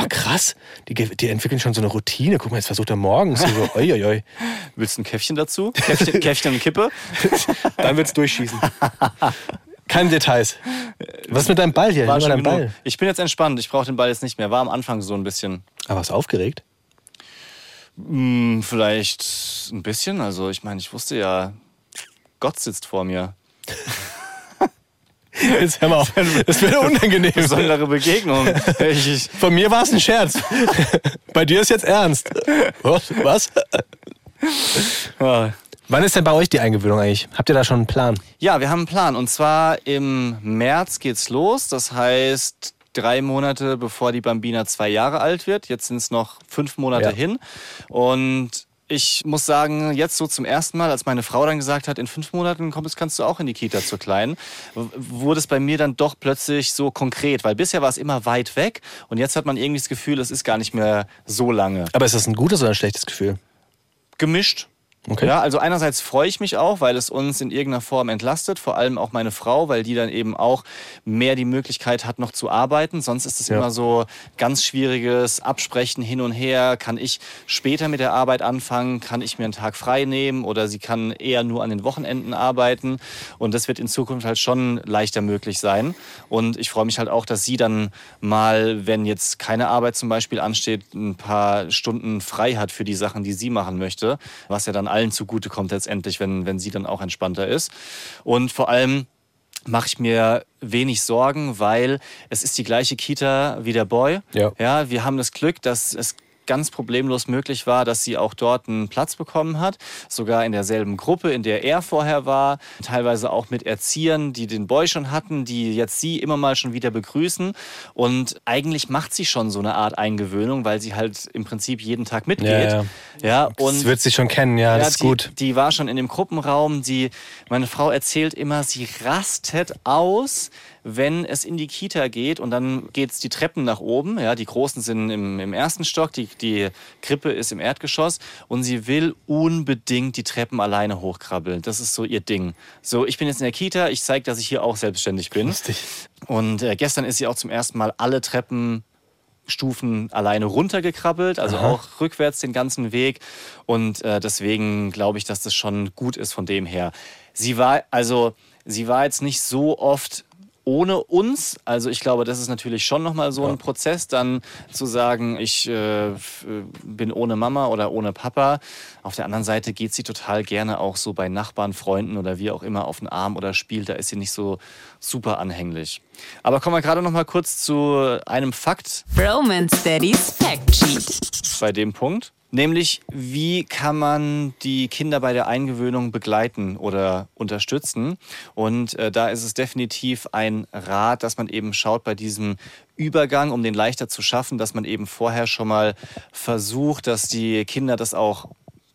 Oh, krass, die, die entwickeln schon so eine Routine. Guck mal, jetzt versucht er morgens so, so oi, oi, oi. Willst du ein Käffchen dazu? Käffchen, Käffchen und Kippe? Dann wird's durchschießen. Keine Details. Was ist mit deinem Ball hier? War genug. Ball. Ich bin jetzt entspannt. Ich brauche den Ball jetzt nicht mehr. War am Anfang so ein bisschen. Aber ist aufgeregt? Hm, vielleicht ein bisschen. Also ich meine, ich wusste ja, Gott sitzt vor mir. Jetzt hör mal auf. Das wäre unangenehm. Besondere Begegnung. Von mir war es ein Scherz. bei dir ist jetzt ernst. Was? Wann ist denn bei euch die Eingewöhnung eigentlich? Habt ihr da schon einen Plan? Ja, wir haben einen Plan. Und zwar im März geht's los. Das heißt, drei Monate bevor die Bambina zwei Jahre alt wird. Jetzt sind es noch fünf Monate Ja. hin. Und ich muss sagen, jetzt so zum ersten Mal, als meine Frau dann gesagt hat, in fünf Monaten kommst, kannst du auch in die Kita zur Kleinen, wurde es bei mir dann doch plötzlich so konkret, weil bisher war es immer weit weg und jetzt hat man irgendwie das Gefühl, es ist gar nicht mehr so lange. Aber ist das ein gutes oder ein schlechtes Gefühl? Gemischt. Okay. Ja, also einerseits freue ich mich auch, weil es uns in irgendeiner Form entlastet, vor allem auch meine Frau, weil die dann eben auch mehr die Möglichkeit hat, noch zu arbeiten. Sonst ist es Ja. immer so ganz schwieriges Absprechen hin und her. Kann ich später mit der Arbeit anfangen? Kann ich mir einen Tag frei nehmen? Oder sie kann eher nur an den Wochenenden arbeiten. Und das wird in Zukunft halt schon leichter möglich sein. Und ich freue mich halt auch, dass sie dann mal, wenn jetzt keine Arbeit zum Beispiel ansteht, ein paar Stunden frei hat für die Sachen, die sie machen möchte, was ja dann allen zugutekommt letztendlich, wenn, wenn sie dann auch entspannter ist. Und vor allem mache ich mir wenig Sorgen, weil es ist die gleiche Kita wie der Boy. Ja. ja wir haben das Glück, dass es ganz problemlos möglich war, dass sie auch dort einen Platz bekommen hat, sogar in derselben Gruppe, in der er vorher war, teilweise auch mit Erziehern, die den Boy schon hatten, die jetzt sie immer mal schon wieder begrüßen und eigentlich macht sie schon so eine Art Eingewöhnung, weil sie halt im Prinzip jeden Tag mitgeht. Ja, ja. ja und das wird sie schon kennen, ja, das ist die, gut. Die war schon in dem Gruppenraum, die, meine Frau erzählt immer, sie rastet aus, wenn es in die Kita geht und dann geht es die Treppen nach oben. Ja, die großen sind im, im ersten Stock, die, die Krippe ist im Erdgeschoss und sie will unbedingt die Treppen alleine hochkrabbeln. Das ist so ihr Ding. So, ich bin jetzt in der Kita, ich zeige, dass ich hier auch selbstständig bin. Lustig. Und äh, gestern ist sie auch zum ersten Mal alle Treppen Stufen alleine runtergekrabbelt, also Aha. auch rückwärts den ganzen Weg. Und äh, deswegen glaube ich, dass das schon gut ist von dem her. Sie war also, sie war jetzt nicht so oft ohne uns. Also ich glaube, das ist natürlich schon nochmal so ein Prozess, dann zu sagen, ich äh, äh, bin ohne Mama oder ohne Papa. Auf der anderen Seite geht sie total gerne auch so bei Nachbarn, Freunden oder wie auch immer auf den Arm oder spielt. Da ist sie nicht so super anhänglich. Aber kommen wir gerade nochmal kurz zu einem Fakt Bromance Daddy's Fact Sheet. bei dem Punkt. Nämlich, wie kann man die Kinder bei der Eingewöhnung begleiten oder unterstützen? Und äh, da ist es definitiv ein Rat, dass man eben schaut bei diesem Übergang, um den leichter zu schaffen, dass man eben vorher schon mal versucht, dass die Kinder das auch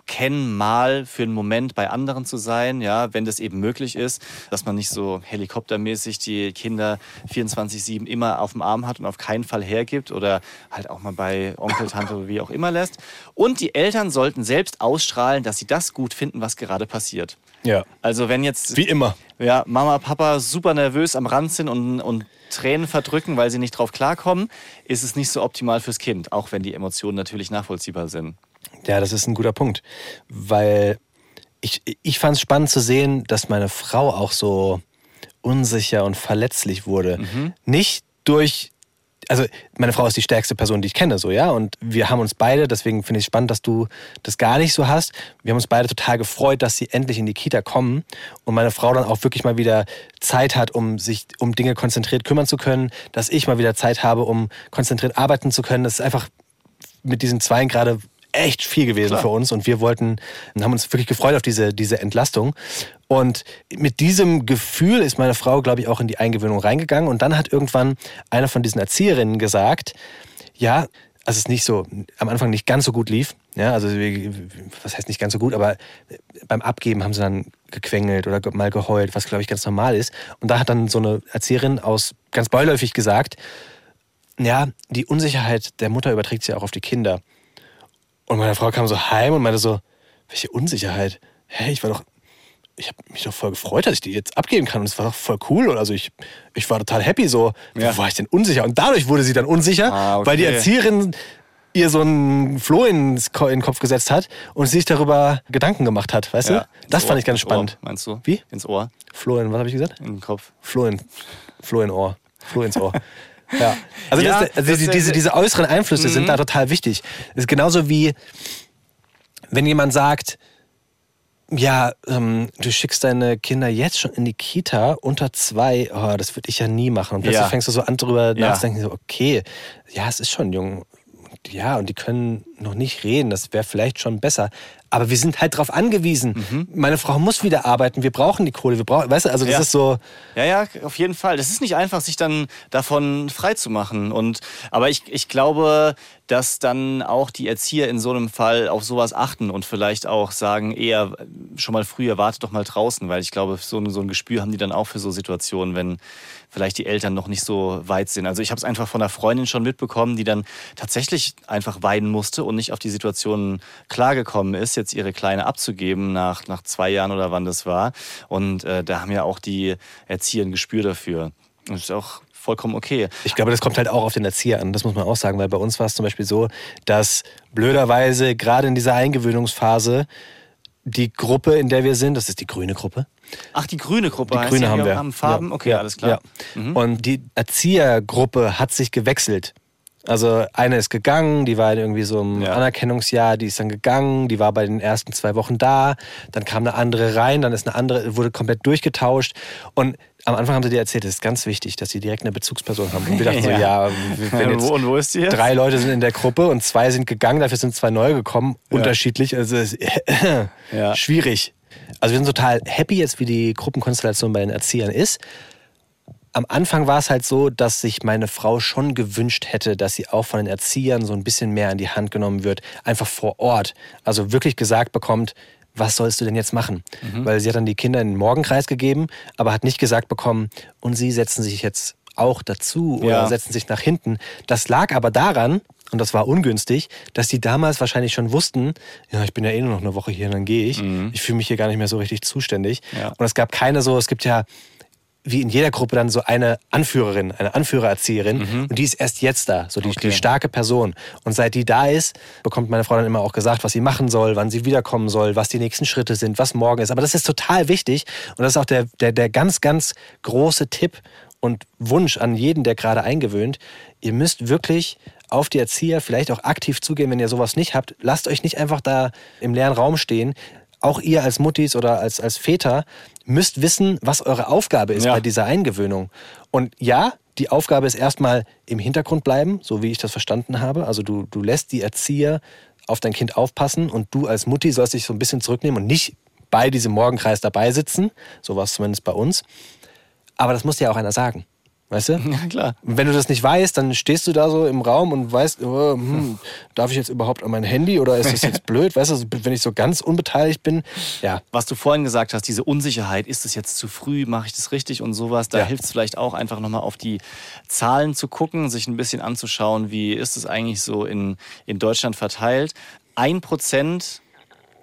kennen, mal für einen Moment bei anderen zu sein, ja, wenn das eben möglich ist, dass man nicht so helikoptermäßig die Kinder 24-7 immer auf dem Arm hat und auf keinen Fall hergibt oder halt auch mal bei Onkel, Tante oder wie auch immer lässt. Und die Eltern sollten selbst ausstrahlen, dass sie das gut finden, was gerade passiert. Ja. Also wenn jetzt Wie immer. ja, Mama, Papa super nervös am Rand sind und, und Tränen verdrücken, weil sie nicht drauf klarkommen, ist es nicht so optimal fürs Kind, auch wenn die Emotionen natürlich nachvollziehbar sind. Ja, das ist ein guter Punkt. Weil ich, ich fand es spannend zu sehen, dass meine Frau auch so unsicher und verletzlich wurde. Nicht durch. Also, meine Frau ist die stärkste Person, die ich kenne, so, ja. Und wir haben uns beide, deswegen finde ich es spannend, dass du das gar nicht so hast. Wir haben uns beide total gefreut, dass sie endlich in die Kita kommen und meine Frau dann auch wirklich mal wieder Zeit hat, um sich um Dinge konzentriert kümmern zu können, dass ich mal wieder Zeit habe, um konzentriert arbeiten zu können. Das ist einfach mit diesen Zweien gerade echt viel gewesen Klar. für uns und wir wollten, haben uns wirklich gefreut auf diese, diese Entlastung. Und mit diesem Gefühl ist meine Frau, glaube ich, auch in die Eingewöhnung reingegangen und dann hat irgendwann eine von diesen Erzieherinnen gesagt, ja, also es nicht so, am Anfang nicht ganz so gut lief. Ja, also was heißt nicht ganz so gut, aber beim Abgeben haben sie dann gequengelt oder mal geheult, was glaube ich ganz normal ist. Und da hat dann so eine Erzieherin aus ganz beiläufig gesagt, ja, die Unsicherheit der Mutter überträgt sich auch auf die Kinder. Und meine Frau kam so heim und meinte so, welche Unsicherheit? Hä, ich war doch, ich habe mich doch voll gefreut, dass ich die jetzt abgeben kann und es war doch voll cool und also ich, ich war total happy so. Ja. Wo war ich denn unsicher? Und dadurch wurde sie dann unsicher, Ah, okay. weil die Erzieherin ihr so einen Floh ins in den Kopf gesetzt hat und sich darüber Gedanken gemacht hat, weißt Ja, du? Das Ohr, fand ich ganz ins Ohr, spannend. meinst du? Wie? Ins Ohr, Floh in, was habe ich gesagt? in den Kopf. Floh in, Floh in Ohr. Floh ins Ohr. Ja. Also, Ja, das, also das- die, diese, diese äußeren Einflüsse Mhm. sind da total wichtig. Das ist genauso wie, wenn jemand sagt, ja, ähm, du schickst deine Kinder jetzt schon in die Kita unter zwei, oh, das würde ich ja nie machen. Und plötzlich Ja. fängst du so an, drüber Ja. nachzudenken, so, okay, ja, es ist schon jung. Ja, und die können noch nicht reden, das wäre vielleicht schon besser. Aber wir sind halt darauf angewiesen. Mhm. Meine Frau muss wieder arbeiten, wir brauchen die Kohle, wir brauchen, weißt du, also das Ja. ist so, Ja, ja, auf jeden Fall. Das ist nicht einfach, sich dann davon frei zu machen. Und, aber ich, ich glaube, dass dann auch die Erzieher in so einem Fall auf sowas achten und vielleicht auch sagen, eher schon mal früher, wartet doch mal draußen, weil ich glaube, so, ein- so ein Gespür haben die dann auch für so Situationen, wenn vielleicht die Eltern noch nicht so weit sind. Also ich habe es einfach von einer Freundin schon mitbekommen, die dann tatsächlich einfach weinen musste und nicht auf die Situation klargekommen ist, jetzt ihre Kleine abzugeben nach, nach zwei Jahren oder wann das war. Und äh, da haben ja auch die Erzieher ein Gespür dafür. Das ist auch vollkommen okay. Ich glaube, das kommt halt auch auf den Erzieher an, das muss man auch sagen, weil bei uns war es zum Beispiel so, dass blöderweise gerade in dieser Eingewöhnungsphase die Gruppe, in der wir sind, das ist die grüne Gruppe. Ach, die grüne Gruppe Die grüne ja, haben wir. haben Farben? Ja. Okay, ja. alles klar. Mhm. Und die Erziehergruppe hat sich gewechselt. Also eine ist gegangen, die war irgendwie so im Ja. Anerkennungsjahr, die ist dann gegangen, die war bei den ersten zwei Wochen da, dann kam eine andere rein, dann ist eine andere, wurde komplett durchgetauscht. Und am Anfang haben sie dir erzählt, es ist ganz wichtig, dass sie direkt eine Bezugsperson haben. Und wir dachten so, ja, wenn jetzt Wo- und wo ist die jetzt? drei Leute sind in der Gruppe und zwei sind gegangen, dafür sind zwei neue gekommen, unterschiedlich, also Ja. schwierig. Also wir sind total happy jetzt, wie die Gruppenkonstellation bei den Erziehern ist. Am Anfang war es halt so, dass sich meine Frau schon gewünscht hätte, dass sie auch von den Erziehern so ein bisschen mehr an die Hand genommen wird, einfach vor Ort. Also wirklich gesagt bekommt, was sollst du denn jetzt machen? Weil sie hat dann die Kinder in den Morgenkreis gegeben, aber hat nicht gesagt bekommen, und sie setzen sich jetzt auch dazu oder Ja. setzen sich nach hinten. Das lag aber daran, und das war ungünstig, dass die damals wahrscheinlich schon wussten, ja, ich bin ja eh nur noch eine Woche hier und dann gehe ich. Ich fühle mich hier gar nicht mehr so richtig zuständig. Ja. Und es gab keine so, es gibt ja wie in jeder Gruppe dann so eine Anführerin, eine Anführererzieherin und die ist erst jetzt da, so die, Okay. die starke Person. Und seit die da ist, bekommt meine Frau dann immer auch gesagt, was sie machen soll, wann sie wiederkommen soll, was die nächsten Schritte sind, was morgen ist. Aber das ist total wichtig und das ist auch der, der, der ganz, ganz große Tipp und Wunsch an jeden, der gerade eingewöhnt. Ihr müsst wirklich auf die Erzieher vielleicht auch aktiv zugehen, wenn ihr sowas nicht habt. Lasst euch nicht einfach da im leeren Raum stehen. Auch ihr als Muttis oder als, als Väter müsst wissen, was eure Aufgabe ist Ja. bei dieser Eingewöhnung. Und ja, die Aufgabe ist erstmal im Hintergrund bleiben, so wie ich das verstanden habe. Also du, du lässt die Erzieher auf dein Kind aufpassen und du als Mutti sollst dich so ein bisschen zurücknehmen und nicht bei diesem Morgenkreis dabei sitzen. So war es zumindest bei uns. Aber das muss dir ja auch einer sagen. Weißt du? Ja, klar. Und wenn du das nicht weißt, dann stehst du da so im Raum und weißt, oh, hm, darf ich jetzt überhaupt an mein Handy oder ist das jetzt blöd? Weißt du, wenn ich so ganz unbeteiligt bin, ja. Was du vorhin gesagt hast, diese Unsicherheit, ist es jetzt zu früh, mache ich das richtig und sowas, da Ja. hilft es vielleicht auch einfach nochmal auf die Zahlen zu gucken, sich ein bisschen anzuschauen, wie ist es eigentlich so in, in Deutschland verteilt. Ein Prozent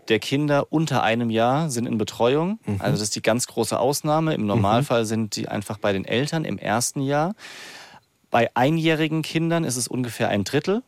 der Kinder unter einem Jahr sind in Betreuung. Also das ist die ganz große Ausnahme. Im Normalfall sind die einfach bei den Eltern im ersten Jahr. Bei einjährigen Kindern ist es ungefähr ein Drittel.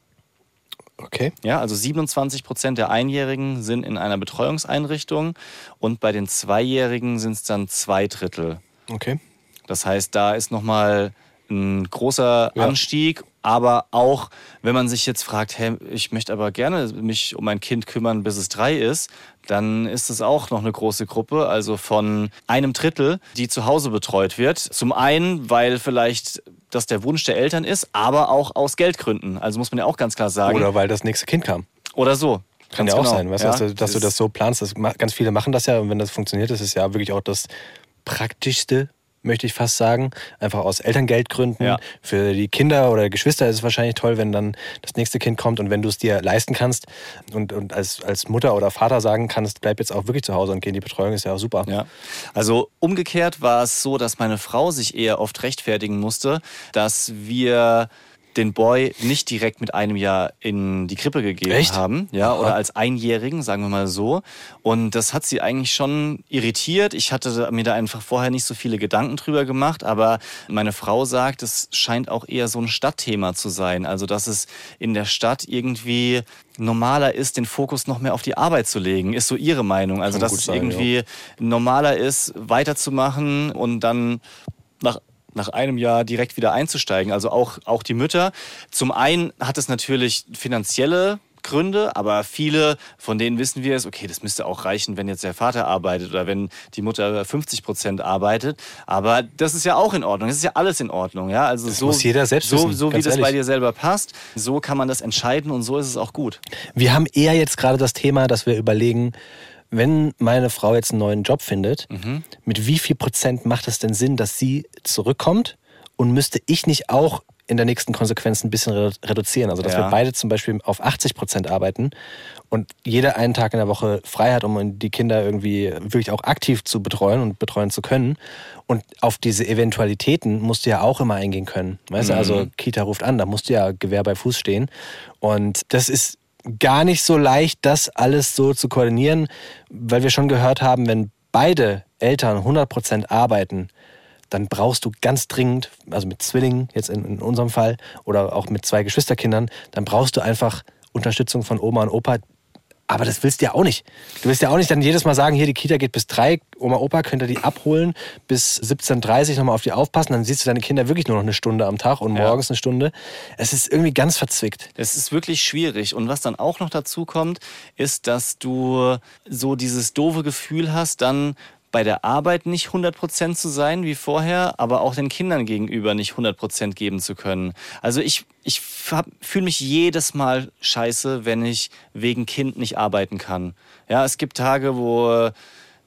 Okay. Ja, also 27 Prozent der Einjährigen sind in einer Betreuungseinrichtung und bei den Zweijährigen sind es dann zwei Drittel. Okay. Das heißt, da ist nochmal ein großer Ja. Anstieg, aber auch, wenn man sich jetzt fragt, hey, ich möchte aber gerne mich um mein Kind kümmern, bis es drei ist, dann ist es auch noch eine große Gruppe, also von einem Drittel, die zu Hause betreut wird. Zum einen, weil vielleicht das der Wunsch der Eltern ist, aber auch aus Geldgründen. Also muss man ja auch ganz klar sagen. Oder weil das nächste Kind kam. Oder so. Kann Ganz ja auch genau. sein, weißt Ja, du, dass, du, das so planst. Das, ganz viele machen das ja und wenn das funktioniert, ist ja wirklich auch das Praktischste, möchte ich fast sagen. Einfach aus Elterngeldgründen. Ja. Für die Kinder oder Geschwister ist es wahrscheinlich toll, wenn dann das nächste Kind kommt und wenn du es dir leisten kannst und, und als, als Mutter oder Vater sagen kannst, bleib jetzt auch wirklich zu Hause und geh in die Betreuung, ist ja auch super. Ja. Also umgekehrt war es so, dass meine Frau sich eher oft rechtfertigen musste, dass wir den Boy nicht direkt mit einem Jahr in die Krippe gegeben Echt? haben, ja, Aha. oder als Einjährigen, sagen wir mal so. Und das hat sie eigentlich schon irritiert. Ich hatte mir da einfach vorher nicht so viele Gedanken drüber gemacht, aber meine Frau sagt, es scheint auch eher so ein Stadtthema zu sein. Also, dass es in der Stadt irgendwie normaler ist, den Fokus noch mehr auf die Arbeit zu legen, ist so ihre Meinung. Also, Kann dass es sein, irgendwie normaler ist, weiterzumachen und dann nach nach einem Jahr direkt wieder einzusteigen. Also auch, auch die Mütter. Zum einen hat es natürlich finanzielle Gründe, aber viele, von denen wissen wir es, okay, das müsste auch reichen, wenn jetzt der Vater arbeitet oder wenn die Mutter 50 Prozent arbeitet. Aber das ist ja auch in Ordnung. Das ist ja alles in Ordnung. Ja? Also so, muss jeder selbst so, wissen, so wie das bei dir selber passt, so kann man das entscheiden und so ist es auch gut. Wir haben eher jetzt gerade das Thema, dass wir überlegen, wenn meine Frau jetzt einen neuen Job findet, Mhm. mit wie viel Prozent macht es denn Sinn, dass sie zurückkommt und müsste ich nicht auch in der nächsten Konsequenz ein bisschen redu- reduzieren? Also, dass Ja. wir beide zum Beispiel auf 80 Prozent arbeiten und jeder einen Tag in der Woche frei hat, um die Kinder irgendwie wirklich auch aktiv zu betreuen und betreuen zu können. Und auf diese Eventualitäten musst du ja auch immer eingehen können. Weißt du, also Kita ruft an, da musst du ja Gewehr bei Fuß stehen. Und das ist gar nicht so leicht, das alles so zu koordinieren, weil wir schon gehört haben, wenn beide Eltern 100% arbeiten, dann brauchst du ganz dringend, also mit Zwillingen jetzt in, in unserem Fall oder auch mit zwei Geschwisterkindern, dann brauchst du einfach Unterstützung von Oma und Opa. Aber das willst du ja auch nicht. Du willst ja auch nicht dann jedes Mal sagen, hier die Kita geht bis drei, Oma, Opa, könnt ihr die abholen, bis 17.30 Uhr nochmal auf die aufpassen, dann siehst du deine Kinder wirklich nur noch eine Stunde am Tag und Ja. morgens eine Stunde. Es ist irgendwie ganz verzwickt. Es ist wirklich schwierig. Und was dann auch noch dazu kommt, ist, dass du so dieses doofe Gefühl hast, dann bei der Arbeit nicht 100% zu sein wie vorher, aber auch den Kindern gegenüber nicht 100% geben zu können. Also ich, ich fühle mich jedes Mal scheiße, wenn ich wegen Kind nicht arbeiten kann. Ja, es gibt Tage, wo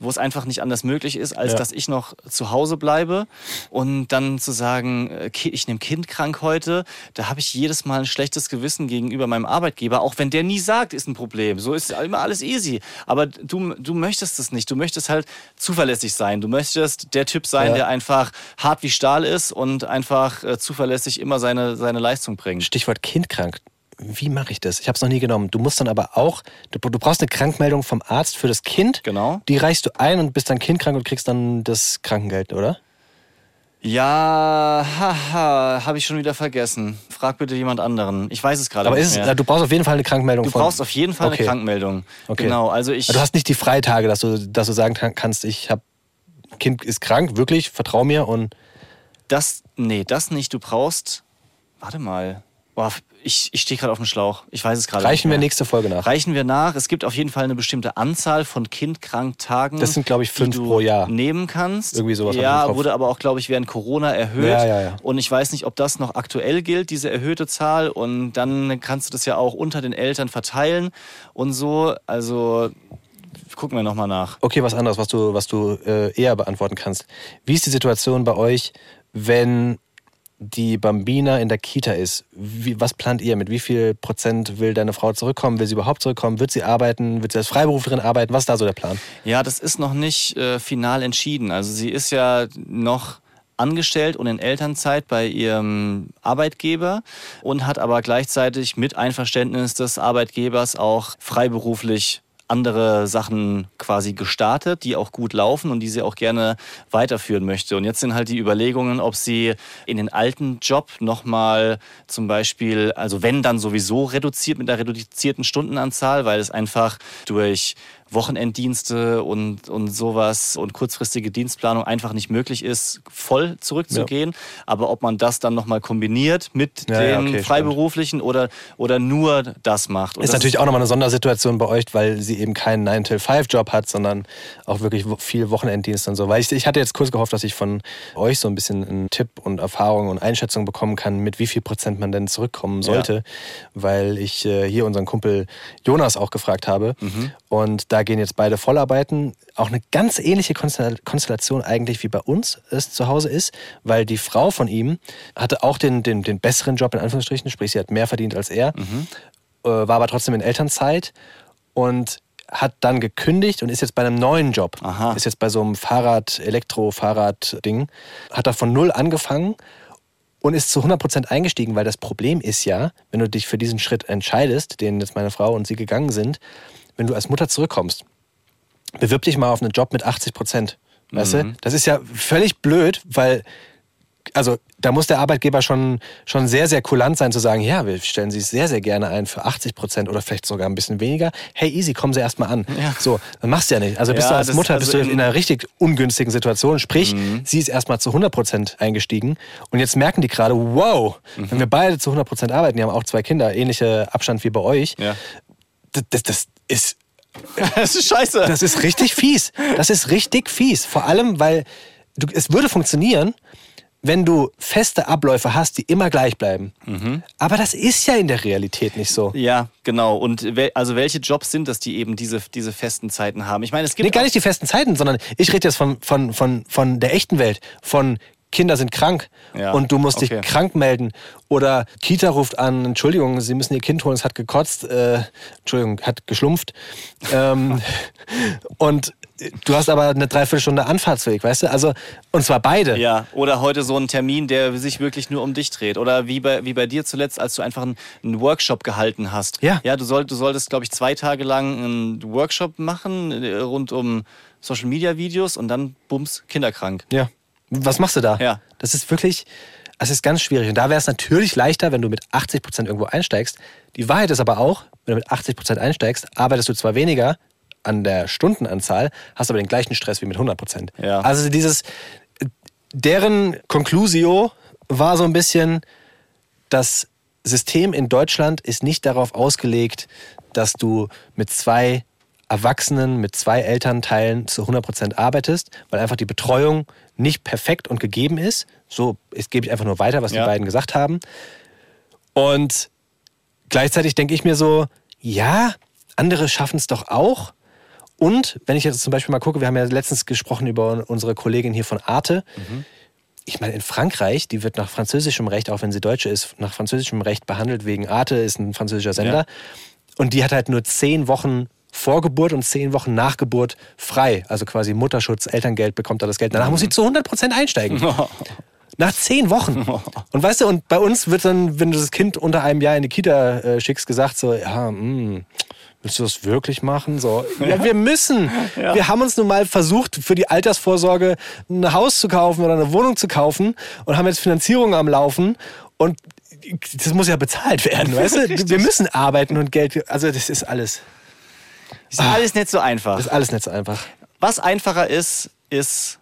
wo es einfach nicht anders möglich ist, als Ja. dass ich noch zu Hause bleibe und dann zu sagen, äh, ich nehme Kind krank heute, da habe ich jedes Mal ein schlechtes Gewissen gegenüber meinem Arbeitgeber, auch wenn der nie sagt, ist ein Problem. So ist immer alles easy. Aber du, du möchtest es nicht. Du möchtest halt zuverlässig sein. Du möchtest der Typ sein, Ja. der einfach hart wie Stahl ist und einfach äh, zuverlässig immer seine, seine Leistung bringt. Stichwort kindkrank. Wie mache ich das? Ich habe es noch nie genommen. Du musst dann aber auch, du, du brauchst eine Krankmeldung vom Arzt für das Kind. Genau. Die reichst du ein und bist dann kindkrank und kriegst dann das Krankengeld, oder? Ja, haha, habe ich schon wieder vergessen. Frag bitte jemand anderen. Ich weiß es gerade Aber nicht ist mehr. du brauchst auf jeden Fall eine Krankmeldung. Du von, brauchst auf jeden Fall Okay. eine Krankmeldung. Okay. Genau, also ich. Du hast nicht die Freitage, dass du, dass du sagen kann- kannst, ich habe Kind ist krank, wirklich, vertrau mir und das, nee, das nicht. Du brauchst. Warte mal. Boah, ich, ich stehe gerade auf dem Schlauch. Ich weiß es gerade nicht. reichen wir nächste Folge nach. Reichen wir nach. Es gibt auf jeden Fall eine bestimmte Anzahl von Kindkranktagen. Das sind, glaub ich, fünf die du pro Jahr. Nehmen kannst. Irgendwie sowas Ja, wurde aber auch, glaube ich, während Corona erhöht. Ja, ja, ja. Und ich weiß nicht, ob das noch aktuell gilt, diese erhöhte Zahl. Und dann kannst du das ja auch unter den Eltern verteilen und so. Also gucken wir nochmal nach. Okay, was anderes, was du, was du äh, eher beantworten kannst. Wie ist die Situation bei euch, wenn die Bambina in der Kita ist? Wie, was plant ihr? Mit wie viel Prozent will deine Frau zurückkommen? Will sie überhaupt zurückkommen? Wird sie arbeiten? Wird sie als Freiberuflerin arbeiten? Was ist da so der Plan? Ja, das ist noch nicht äh, final entschieden. Also sie ist ja noch angestellt und in Elternzeit bei ihrem Arbeitgeber und hat aber gleichzeitig mit Einverständnis des Arbeitgebers auch freiberuflich andere Sachen quasi gestartet, die auch gut laufen und die sie auch gerne weiterführen möchte. Und jetzt sind halt die Überlegungen, ob sie in den alten Job nochmal zum Beispiel, also wenn dann sowieso reduziert mit einer reduzierten Stundenanzahl, weil es einfach durch Wochenenddienste und, und sowas und kurzfristige Dienstplanung einfach nicht möglich ist, voll zurückzugehen. Aber ob man das dann nochmal kombiniert mit Ja, ja, dem okay, stimmt. Freiberuflichen oder, oder nur das macht. Und Ist das natürlich auch nochmal eine Sondersituation bei euch, weil sie eben keinen 9-till-5-Job hat, sondern auch wirklich viel Wochenenddienst und so. Weil ich, ich hatte jetzt kurz gehofft, dass ich von euch so ein bisschen einen Tipp und Erfahrung und Einschätzung bekommen kann, mit wie viel Prozent man denn zurückkommen sollte. Weil ich äh, hier unseren Kumpel Jonas auch gefragt habe. Und da gehen jetzt beide Vollarbeiten. Auch eine ganz ähnliche Konstell- Konstellation eigentlich wie bei uns es zu Hause ist, weil die Frau von ihm hatte auch den, den, den besseren Job in Anführungsstrichen, sprich sie hat mehr verdient als er äh, war aber trotzdem in Elternzeit und hat dann gekündigt und ist jetzt bei einem neuen Job. Aha. Ist jetzt bei so einem Fahrrad, Elektro-Fahrrad-Ding. Hat da von null angefangen und ist zu 100% eingestiegen, weil das Problem ist ja, wenn du dich für diesen Schritt entscheidest, den jetzt meine Frau und sie gegangen sind, wenn du als Mutter zurückkommst, bewirb dich mal auf einen Job mit 80%. Weißt du? Das ist ja völlig blöd, weil also da muss der Arbeitgeber schon, schon sehr, sehr kulant sein zu sagen, ja, wir stellen Sie sehr, sehr gerne ein für 80 Prozent oder vielleicht sogar ein bisschen weniger. Hey, easy, kommen Sie erst mal an. Ja. So, dann machst du ja nicht. Also bist Ja, du als Mutter also bist du in- in einer richtig ungünstigen Situation. Sprich, sie ist erst mal zu 100 Prozent eingestiegen und jetzt merken die gerade, wow, wenn wir beide zu 100 Prozent arbeiten, die haben auch zwei Kinder, ähnlicher Abstand wie bei euch, Ja. das, das, das ist das ist scheiße. das ist richtig fies. Das ist richtig fies. Vor allem, weil du, es würde funktionieren, wenn du feste Abläufe hast, die immer gleich bleiben. Aber das ist ja in der Realität nicht so. ja, genau. Und wel, also welche Jobs sind das, die eben diese, diese festen Zeiten haben? Ich meine, es gibt Nee, gar nicht die festen Zeiten, sondern ich rede jetzt von, von, von, von der echten Welt. Von Kinder sind krank Ja, und du musst dich okay. krank melden. Oder Kita ruft an, Entschuldigung, Sie müssen Ihr Kind holen, es hat gekotzt, äh, Entschuldigung, hat geschlumpft. ähm, und du hast aber eine Dreiviertelstunde Anfahrtsweg, weißt du? Also, und zwar beide. Ja, oder heute so ein Termin, der sich wirklich nur um dich dreht. Oder wie bei, wie bei dir zuletzt, als du einfach einen, einen Workshop gehalten hast. Ja. Ja, du, soll, du solltest, glaube ich, zwei Tage lang einen Workshop machen äh, rund um Social Media Videos und dann bums, kinderkrank. Ja. Was machst du da? Ja. Das ist wirklich, es ist ganz schwierig. Und da wäre es natürlich leichter, wenn du mit 80 Prozent irgendwo einsteigst. Die Wahrheit ist aber auch, wenn du mit 80 Prozent einsteigst, arbeitest du zwar weniger an der Stundenanzahl, hast aber den gleichen Stress wie mit 100 Prozent. Ja. Also dieses, deren Conclusio war so ein bisschen, das System in Deutschland ist nicht darauf ausgelegt, dass du mit zwei Erwachsenen mit zwei Elternteilen zu 100% arbeitest, weil einfach die Betreuung nicht perfekt und gegeben ist. So es gebe ich einfach nur weiter, was Ja. die beiden gesagt haben. Und gleichzeitig denke ich mir so, ja, andere schaffen es doch auch. Und wenn ich jetzt zum Beispiel mal gucke, wir haben ja letztens gesprochen über unsere Kollegin hier von Arte. Ich meine, in Frankreich, die wird nach französischem Recht, auch wenn sie Deutsche ist, nach französischem Recht behandelt wegen Arte, ist ein französischer Sender. Ja. Und die hat halt nur zehn Wochen vor Geburt und zehn Wochen nach Geburt frei. Also quasi Mutterschutz, Elterngeld bekommt da das Geld. Danach muss sie zu 100% einsteigen. Nach zehn Wochen. Und weißt du, und bei uns wird dann, wenn du das Kind unter einem Jahr in die Kita äh, schickst, gesagt so, ja, mh, willst du das wirklich machen? So, ja, wir müssen. Wir haben uns nun mal versucht, für die Altersvorsorge ein Haus zu kaufen oder eine Wohnung zu kaufen und haben jetzt Finanzierung am Laufen und das muss ja bezahlt werden, weißt du? Wir müssen arbeiten und Geld, also das ist alles, Ist alles nicht so einfach. ist alles nicht so einfach. Was einfacher ist, ist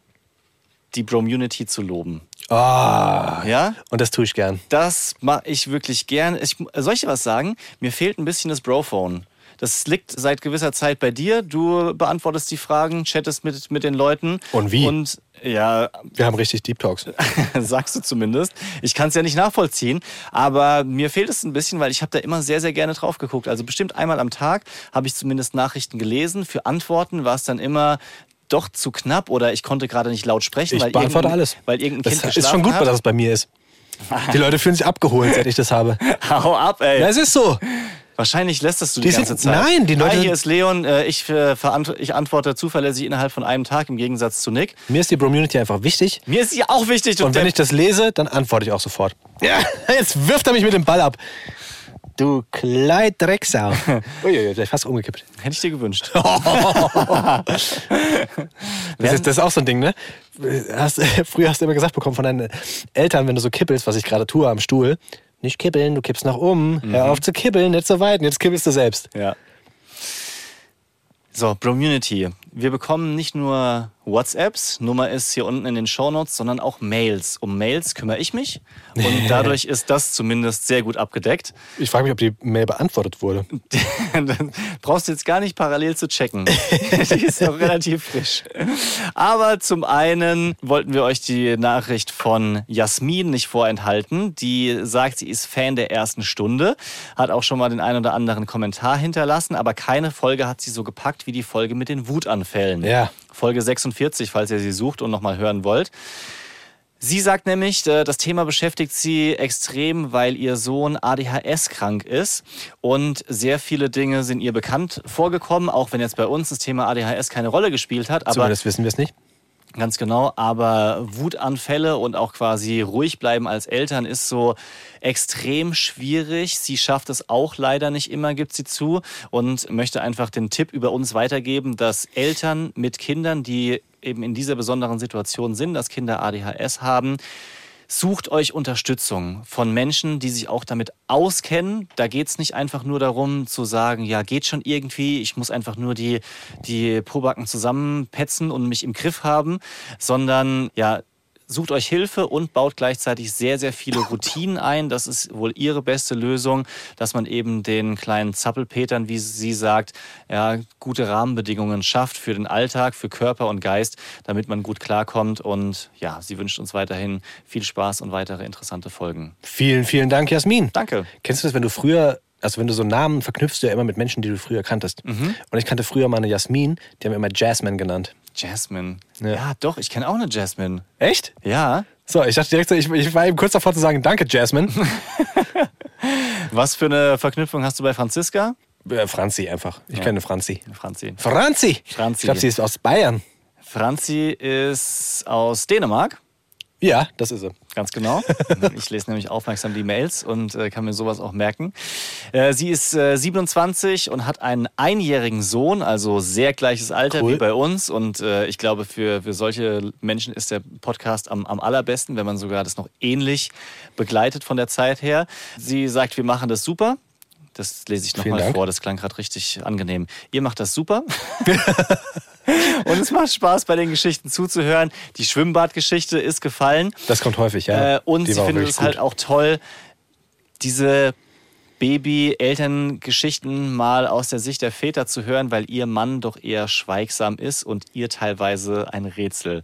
die Bromunity zu loben. Ah, Ja? und das tue ich gern. Das mache ich wirklich gern. Ich, soll ich dir was sagen? Mir fehlt ein bisschen das Brophone. Das liegt seit gewisser Zeit bei dir. Du beantwortest die Fragen, chattest mit, mit den Leuten. Und wie? Und ja, Wir haben richtig Deep Talks. sagst du zumindest. Ich kann es ja nicht nachvollziehen, aber mir fehlt es ein bisschen, weil ich habe da immer sehr, sehr gerne drauf geguckt. Also bestimmt einmal am Tag habe ich zumindest Nachrichten gelesen. Für Antworten war es dann immer doch zu knapp oder ich konnte gerade nicht laut sprechen. Ich weil beantworte alles. Weil irgendein Das Kind ist schon gut, geschlafen dass es bei mir ist. Die Leute fühlen sich abgeholt, seit ich das habe. hat. Hau ab, ey. Ja, es ist so. Wahrscheinlich lässt das du die, Die ganze sind- Zeit. nein, die Leute- Hi, hier ist Leon. Äh, Ich, äh, ich antworte zuverlässig innerhalb von einem Tag im Gegensatz zu Nick. Mir ist die Community einfach wichtig. Mir ist sie auch wichtig. du Und wenn ich das lese, dann antworte ich auch sofort. Ja, jetzt wirft er mich mit dem Ball ab. Du Kleid-Drecksau. Uiuiui, gleich fast umgekippt. Hätte ich dir gewünscht. Das ist, das ist auch so ein Ding, ne? Hast, früher hast du immer gesagt bekommen von deinen Eltern, wenn du so kippelst, was ich gerade tue am Stuhl. Nicht kippeln, du kippst nach oben. Hör auf zu kippeln, nicht so weit. Und jetzt kippelst du selbst. Ja. So, Bromunity. Wir bekommen nicht nur WhatsApps, Nummer ist hier unten in den Shownotes, sondern auch Mails. Um Mails kümmere ich mich und dadurch ist das zumindest sehr gut abgedeckt. Ich frage mich, ob die Mail beantwortet wurde. Dann brauchst du jetzt gar nicht parallel zu checken. die ist noch relativ frisch. Aber zum einen wollten wir euch die Nachricht von Jasmin nicht vorenthalten. Die sagt, sie ist Fan der ersten Stunde, hat auch schon mal den einen oder anderen Kommentar hinterlassen, aber keine Folge hat sie so gepackt wie die Folge mit den Wutanfällen. Ja. Folge 46, falls ihr sie sucht und nochmal hören wollt. Sie sagt nämlich, äh, das Thema beschäftigt sie extrem, weil ihr Sohn ADHS-krank ist und sehr viele Dinge sind ihr bekannt vorgekommen, auch wenn jetzt bei uns das Thema ADHS keine Rolle gespielt hat. Aber Zumindest wissen wir es nicht. Ganz genau, aber Wutanfälle und auch quasi ruhig bleiben als Eltern ist so extrem schwierig. Sie schafft es auch leider nicht immer, gibt sie zu und möchte einfach den Tipp über uns weitergeben, dass Eltern mit Kindern, die eben in dieser besonderen Situation sind, dass Kinder ADHS haben, Sucht euch Unterstützung von Menschen, die sich auch damit auskennen. Da geht es nicht einfach nur darum zu sagen, ja, geht schon irgendwie, ich muss einfach nur die, die Probacken zusammenpetzen und mich im Griff haben, sondern ja, sucht euch Hilfe und baut gleichzeitig sehr, sehr viele Routinen ein. Das ist wohl ihre beste Lösung, dass man eben den kleinen Zappelpetern, wie sie sagt, ja, gute Rahmenbedingungen schafft für den Alltag, für Körper und Geist, damit man gut klarkommt. Und ja, sie wünscht uns weiterhin viel Spaß und weitere interessante Folgen. Vielen, vielen Dank, Jasmin. Danke. Kennst du das, wenn du früher, also wenn du so Namen verknüpfst du ja immer mit Menschen, die du früher kanntest. Und ich kannte früher mal eine Jasmin, die haben wir immer Jasmine genannt. Jasmine. Ja. Ja, doch, ich kenne auch eine Jasmine. Echt? Ja. So, ich dachte direkt ich, ich war eben kurz davor zu sagen, danke, Jasmine. Was für eine Verknüpfung hast du bei Franziska? äh, Franzi einfach. Ich kenne Franzi. Franzi. Franzi! Franzi. Ich glaube, sie ist aus Bayern. Franzi ist aus Dänemark. Ja, das ist sie. Ganz genau. Ich lese nämlich aufmerksam die Mails und äh, kann mir sowas auch merken. Äh, sie ist äh, 27 und hat einen einjährigen Sohn, also sehr gleiches Alter Cool. wie bei uns. Und äh, ich glaube, für, für solche Menschen ist der Podcast am, am allerbesten, wenn man sogar das noch ähnlich begleitet von der Zeit her. Sie sagt, wir machen das super. Das lese ich nochmal vor, das klang gerade richtig angenehm. Ihr macht das super. Und es macht Spaß, bei den Geschichten zuzuhören. Die Schwimmbadgeschichte ist gefallen. Das kommt häufig, ja. Äh, und Die sie findet es halt gut. auch toll, diese Baby-Elterngeschichten mal aus der Sicht der Väter zu hören, weil ihr Mann doch eher schweigsam ist und ihr teilweise ein Rätsel.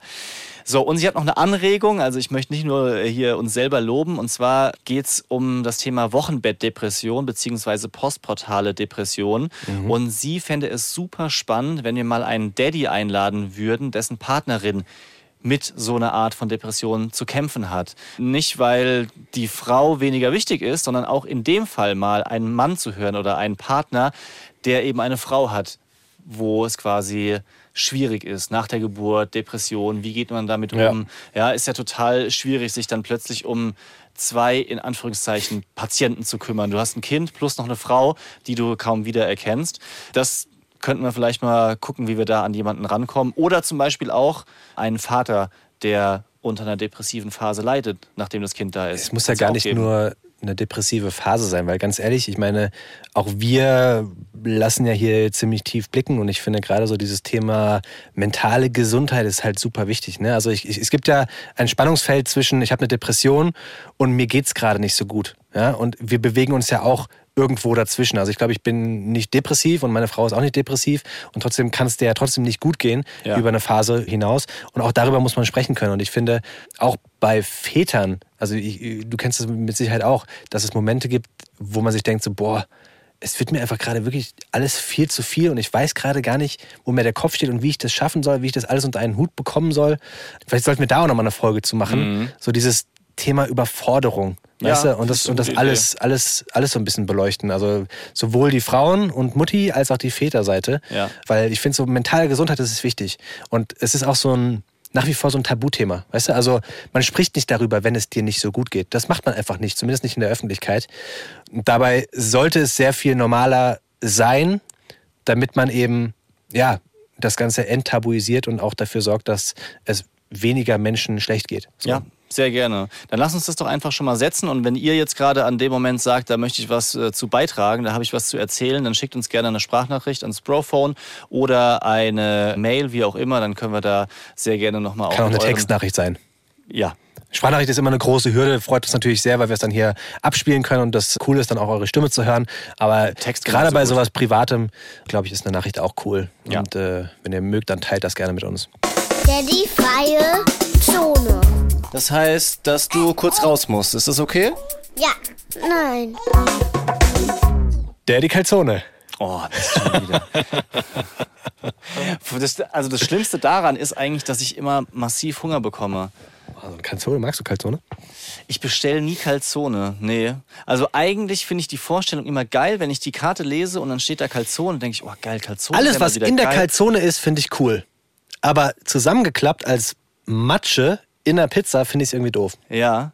So, und sie hat noch eine Anregung, also ich möchte nicht nur hier uns selber loben, und zwar geht es um das Thema Wochenbettdepression beziehungsweise postportale Depression. Und sie fände es super spannend, wenn wir mal einen Daddy einladen würden, dessen Partnerin mit so einer Art von Depression zu kämpfen hat. Nicht, weil die Frau weniger wichtig ist, sondern auch in dem Fall mal einen Mann zu hören oder einen Partner, der eben eine Frau hat, wo es quasi schwierig ist nach der Geburt, Depression, wie geht man damit Ja. um? Ja, ist ja total schwierig, sich dann plötzlich um zwei, in Anführungszeichen, Patienten zu kümmern. Du hast ein Kind plus noch eine Frau, die du kaum wiedererkennst. Das könnten wir vielleicht mal gucken, wie wir da an jemanden rankommen. Oder zum Beispiel auch einen Vater, der unter einer depressiven Phase leidet, nachdem das Kind da ist. Es muss ja gar nicht geben. nur eine depressive Phase sein, weil ganz ehrlich, ich meine, auch wir lassen ja hier ziemlich tief blicken und ich finde gerade so dieses Thema mentale Gesundheit ist halt super wichtig. Ne? Also ich, ich, es gibt ja ein Spannungsfeld zwischen, ich habe eine Depression und mir geht's gerade nicht so gut. Ja? Und wir bewegen uns ja auch irgendwo dazwischen. Also ich glaube, ich bin nicht depressiv und meine Frau ist auch nicht depressiv und trotzdem kann es dir ja trotzdem nicht gut gehen Ja. über eine Phase hinaus. Und auch darüber muss man sprechen können. Und ich finde, auch bei Vätern, also ich, du kennst es mit Sicherheit auch, dass es Momente gibt, wo man sich denkt, so, boah, es wird mir einfach gerade wirklich alles viel zu viel und ich weiß gerade gar nicht, wo mir der Kopf steht und wie ich das schaffen soll, wie ich das alles unter einen Hut bekommen soll. Vielleicht sollten wir da auch nochmal eine Folge zu machen. So dieses Thema Überforderung. Ja, Weißt du? Und das das, und das alles, alles, alles so ein bisschen beleuchten. Also sowohl die Frauen und Mutti als auch die Väterseite. Ja. Weil ich finde, so mentale Gesundheit, das ist wichtig. Und es ist auch so ein, nach wie vor so ein Tabuthema. Weißt du, also man spricht nicht darüber, wenn es dir nicht so gut geht. Das macht man einfach nicht, zumindest nicht in der Öffentlichkeit. Und dabei sollte es sehr viel normaler sein, damit man eben, ja, das Ganze enttabuisiert und auch dafür sorgt, dass es weniger Menschen schlecht geht. So. Ja, sehr gerne. Dann lass uns das doch einfach schon mal setzen. Und wenn ihr jetzt gerade an dem Moment sagt, da möchte ich was äh, zu beitragen, da habe ich was zu erzählen, dann schickt uns gerne eine Sprachnachricht ans Brophone oder eine Mail, wie auch immer. Dann können wir da sehr gerne nochmal Kann auch eine Textnachricht sein. Ja, Sprachnachricht ist immer eine große Hürde, freut uns natürlich sehr, weil wir es dann hier abspielen können und das cool ist, dann auch eure Stimme zu hören. Aber Text gerade genauso bei gut. sowas Privatem, glaube ich, ist eine Nachricht auch cool. Ja. Und äh, wenn ihr mögt, dann teilt das gerne mit uns. Daddy freie. Das heißt, dass du kurz raus musst. Ist das okay? Ja, nein. Daddy Calzone. Oh, das schon wieder. das, also das Schlimmste daran ist eigentlich, dass ich immer massiv Hunger bekomme. Also Calzone, magst du Calzone? Ich bestelle nie Calzone. Nee. Also eigentlich finde ich die Vorstellung immer geil, wenn ich die Karte lese und dann steht da Calzone, denke ich, oh geil, Calzone. Alles, was in der geil. Calzone ist, finde ich cool. Aber zusammengeklappt als Matsche in der Pizza finde ich es irgendwie doof. Ja.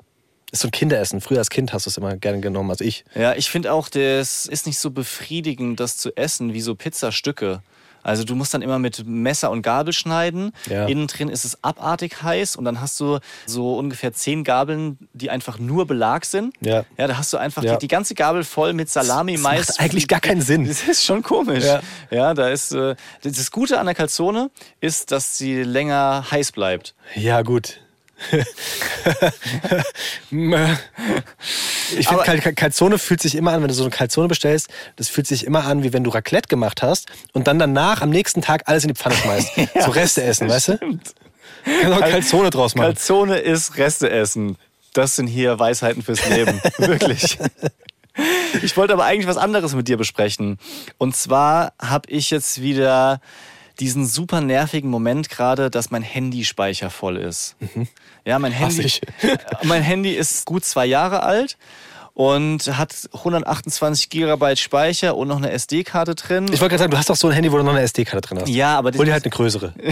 Ist so ein Kinderessen. Früher als Kind hast du es immer gerne genommen als ich. Ja, ich finde auch, das ist nicht so befriedigend, das zu essen, wie so Pizzastücke. Also du musst dann immer mit Messer und Gabel schneiden. Ja. Innen drin ist es abartig heiß und dann hast du so ungefähr zehn Gabeln, die einfach nur Belag sind. Ja. Ja, da hast du einfach Ja. die, die ganze Gabel voll mit Salami, Das Mais. macht eigentlich gar keinen Sinn. Das ist schon komisch. Ja. Ja, da ist äh, das Gute an der Calzone ist, dass sie länger heiß bleibt. Ja, gut. ich finde, Cal Calzone fühlt sich immer an, wenn du so eine Calzone bestellst, das fühlt sich immer an, wie wenn du Raclette gemacht hast und dann danach am nächsten Tag alles in die Pfanne schmeißt. so Reste essen, weißt du? Kannst auch Calzone draus machen. Calzone ist Resteessen. Das sind hier Weisheiten fürs Leben. Wirklich. Ich wollte aber eigentlich was anderes mit dir besprechen. Und zwar habe ich jetzt wieder diesen super nervigen Moment gerade, dass mein Handyspeicher voll ist. Ja, mein Handy, mein Handy ist gut zwei Jahre alt und hat 128 Gigabyte Speicher und noch eine SD-Karte drin. Ich wollte gerade sagen, du hast doch so ein Handy, wo du noch eine SD-Karte drin hast. ja, aber Hol dir halt eine größere.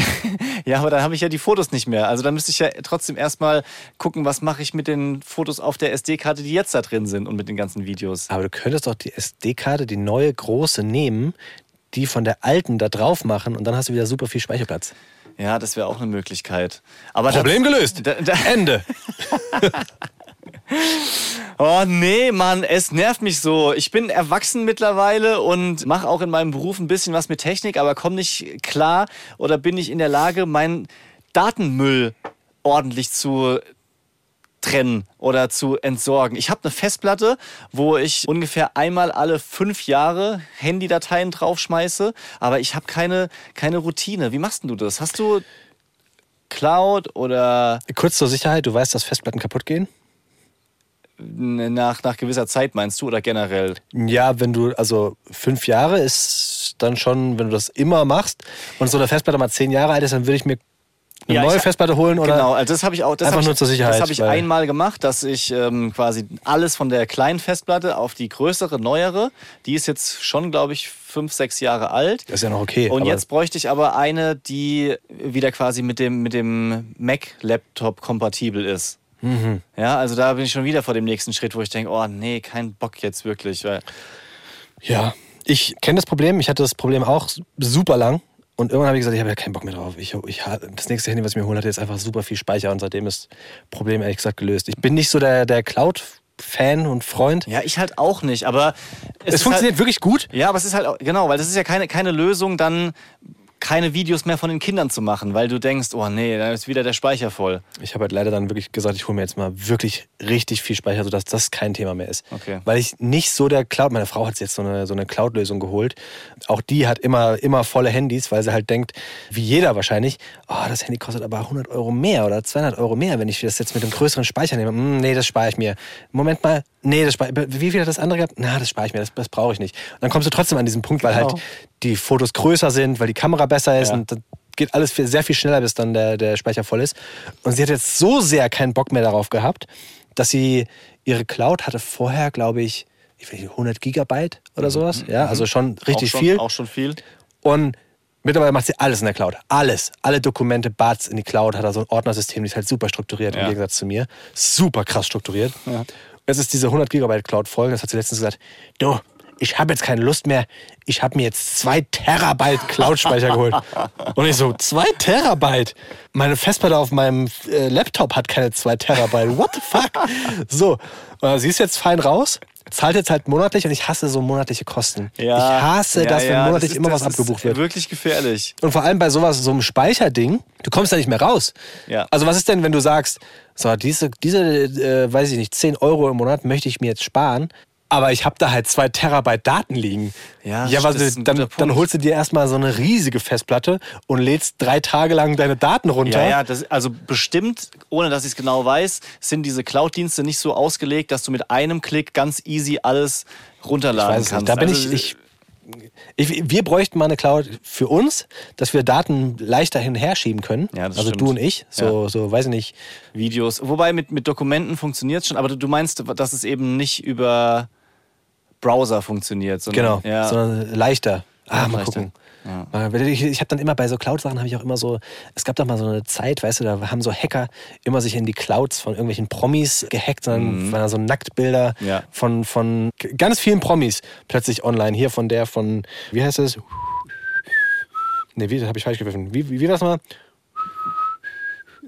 Ja, aber dann habe ich ja die Fotos nicht mehr. Also dann müsste ich ja trotzdem erstmal gucken, was mache ich mit den Fotos auf der SD-Karte, die jetzt da drin sind und mit den ganzen Videos. Aber du könntest doch die SD-Karte, die neue große, nehmen, die von der alten da drauf machen und dann hast du wieder super viel Speicherplatz. Ja, das wäre auch eine Möglichkeit. Aber Problem gelöst. Da, da, Ende. oh nee, Mann, es nervt mich so. Ich bin erwachsen mittlerweile und mache auch in meinem Beruf ein bisschen was mit Technik, aber komme nicht klar oder bin nicht in der Lage, meinen Datenmüll ordentlich zu trennen oder zu entsorgen. Ich habe eine Festplatte, wo ich ungefähr einmal alle fünf Jahre Handydateien draufschmeiße, aber ich habe keine, keine Routine. Wie machst denn du das? Hast du Cloud oder Kurz zur Sicherheit, du weißt, dass Festplatten kaputt gehen? nach, nach gewisser Zeit meinst du oder generell? Ja, wenn du, also fünf Jahre ist dann schon, wenn du das immer machst und so eine Festplatte mal zehn Jahre alt ist, dann würde ich mir eine Ja, neue ich- Festplatte holen oder. Genau, also das habe ich auch. Das Einfach hab ich, nur zur Sicherheit, Das habe ich einmal gemacht, dass ich ähm, quasi alles von der kleinen Festplatte auf die größere, neuere, die ist jetzt schon, glaube ich, fünf, sechs Jahre alt. Das ist ja noch okay. Und jetzt bräuchte ich aber eine, die wieder quasi mit dem, mit dem Mac-Laptop kompatibel ist. Mhm. Ja, also da bin ich schon wieder vor dem nächsten Schritt, wo ich denke, oh nee, kein Bock jetzt wirklich. Weil, Ja, ich kenne das Problem. Ich hatte das Problem auch super lang. Und irgendwann habe ich gesagt, ich habe ja keinen Bock mehr drauf. Ich, ich, das nächste Handy, was ich mir hole, hat jetzt einfach super viel Speicher und seitdem ist das Problem ehrlich gesagt gelöst. Ich bin nicht so der, der Cloud-Fan und Freund. ja, ich halt auch nicht, aber es ist funktioniert Halt, wirklich gut. ja, aber es ist halt, genau, weil das ist ja keine, keine Lösung, dann keine Videos mehr von den Kindern zu machen, weil du denkst, oh nee, da ist wieder der Speicher voll. Ich habe halt leider dann wirklich gesagt, ich hole mir jetzt mal wirklich richtig viel Speicher, sodass das kein Thema mehr ist. Okay. Weil ich nicht so der Cloud, meine Frau hat jetzt so eine, so eine Cloud-Lösung geholt. Auch die hat immer, immer volle Handys, weil sie halt denkt, wie jeder wahrscheinlich, oh, das Handy kostet aber 100 Euro mehr oder 200 Euro mehr, wenn ich das jetzt mit einem größeren Speicher nehme. Hm, nee, das spare ich mir. Moment mal, nee, das Wie viel hat das andere gehabt? Na, das spare ich mir, das, das brauche ich nicht. Und dann kommst du trotzdem an diesen Punkt, weil Genau. halt die Fotos größer sind, weil die Kamera besser ist Ja. und dann geht alles viel, sehr viel schneller, bis dann der, der Speicher voll ist. Und sie hat jetzt so sehr keinen Bock mehr darauf gehabt, dass sie ihre Cloud hatte vorher, glaube ich, ich weiß nicht, 100 Gigabyte oder sowas. Ja, also schon richtig Mhm. auch schon, viel. Auch schon viel. Und mittlerweile macht sie alles in der Cloud. Alles. Alle Dokumente, Bats in die Cloud, hat er so ein Ordnersystem, die ist halt super strukturiert im Ja. Gegensatz zu mir. Super krass strukturiert. Jetzt ist diese 100 Gigabyte Cloud voll. Das hat sie letztens gesagt, du, ich habe jetzt keine Lust mehr. Ich habe mir jetzt zwei Terabyte Cloud-Speicher geholt. Und ich so, zwei Terabyte? Meine Festplatte auf meinem äh, Laptop hat keine zwei Terabyte. What the fuck? So, äh, sie ist jetzt fein raus. Zahlt jetzt halt monatlich und ich hasse so monatliche Kosten. ich hasse das, wenn monatlich ist- immer was das ist abgebucht wird. Wirklich gefährlich. Und vor allem bei sowas, so einem Speicherding, du kommst da nicht mehr raus. Ja. Also was ist denn, wenn du sagst, so, diese, diese äh, weiß ich nicht, 10 Euro im Monat möchte ich mir jetzt sparen, aber ich habe da halt zwei Terabyte Daten liegen. Ja, ja was, ein dann, dann holst du dir erstmal so eine riesige Festplatte und lädst drei Tage lang deine Daten runter. Ja, ja, das, also bestimmt, ohne dass ich es genau weiß, sind diese Cloud-Dienste nicht so ausgelegt, dass du mit einem Klick ganz easy alles runterladen kannst. nicht. Da bin also, ich, ich, ich, wir bräuchten mal eine Cloud für uns, dass wir Daten leichter hin und her schieben können. Ja, also stimmt. du und ich. So, so weiß ich nicht. Videos. Wobei mit, mit Dokumenten funktioniert es schon, aber du meinst, dass es eben nicht über Browser funktioniert. Sondern, Genau, Ja. sondern leichter. Ah, Ja, mal leichter. gucken. Ja. Ich, ich habe dann immer bei so Cloud-Sachen habe ich auch immer so, es gab doch mal so eine Zeit, weißt du, da haben so Hacker immer sich in die Clouds von irgendwelchen Promis gehackt, sondern waren da so Nacktbilder Mhm. Ja. von, von ganz vielen Promis plötzlich online. Hier von der von, wie heißt es? Ne, wie habe ich falsch gegriffen? Wie, wie, wie war das mal?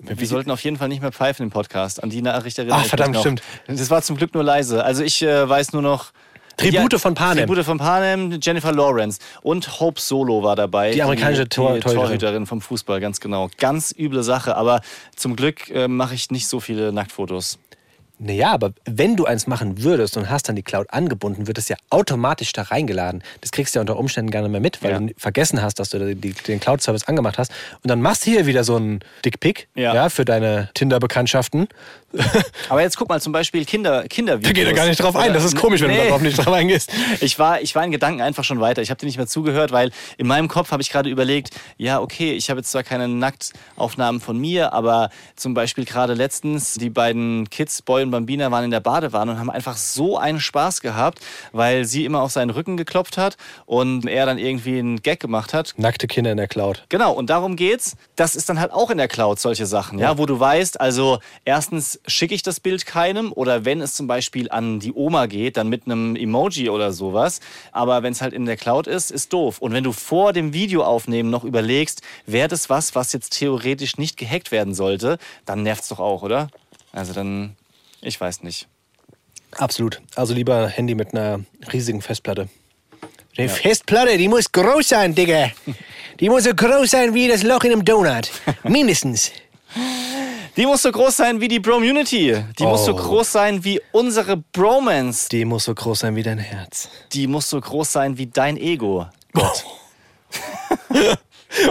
Wir sollten auf jeden Fall nicht mehr pfeifen im Podcast. An die Nachricht erinnere Ach, verdammt, stimmt. Das war zum Glück nur leise. Also ich äh, weiß nur noch... Tribute von Panem. Tribute von Panem, Jennifer Lawrence. Und Hope Solo war dabei. Die amerikanische Tor- die Torhüterin. Torhüterin vom Fußball, ganz genau. Ganz üble Sache, aber zum Glück äh, mache ich nicht so viele Nacktfotos. Naja, aber wenn du eins machen würdest und hast dann die Cloud angebunden, wird es ja automatisch da reingeladen. Das kriegst du ja unter Umständen gar nicht mehr mit, weil Ja. du vergessen hast, dass du den Cloud-Service angemacht hast. Und dann machst du hier wieder so einen Dickpick Ja. ja. für deine Tinder-Bekanntschaften. Aber jetzt guck mal zum Beispiel Kinder, Kindervideos. Da geht er gar nicht drauf ein. Das ist komisch, wenn du Nee. darauf nicht drauf eingehst. Ich war, ich war in Gedanken einfach schon weiter. Ich habe dir nicht mehr zugehört, weil in meinem Kopf habe ich gerade überlegt, ja, okay, ich habe jetzt zwar keine Nacktaufnahmen von mir, aber zum Beispiel gerade letztens, die beiden Kids, Boy und Bambina, waren in der Badewanne und haben einfach so einen Spaß gehabt, weil sie immer auf seinen Rücken geklopft hat und er dann irgendwie einen Gag gemacht hat. Nackte Kinder in der Cloud. Genau, und darum geht's. Das ist dann halt auch in der Cloud solche Sachen, ja, wo du weißt, also erstens schicke ich das Bild keinem oder wenn es zum Beispiel an die Oma geht, dann mit einem Emoji oder sowas. Aber wenn es halt in der Cloud ist, ist doof. Und wenn du vor dem Videoaufnehmen noch überlegst, wäre das was, was jetzt theoretisch nicht gehackt werden sollte, dann nervt's doch auch, oder? Also dann, ich weiß nicht. Absolut. Also lieber Handy mit einer riesigen Festplatte. Die Festplatte, die muss groß sein, Digga. Die muss so groß sein wie das Loch in einem Donut. Mindestens. Die muss so groß sein wie die Bromunity. Die muss so Oh. groß sein wie unsere Bromance. Die muss so groß sein wie dein Herz. Die muss so groß sein wie dein Ego. Gott.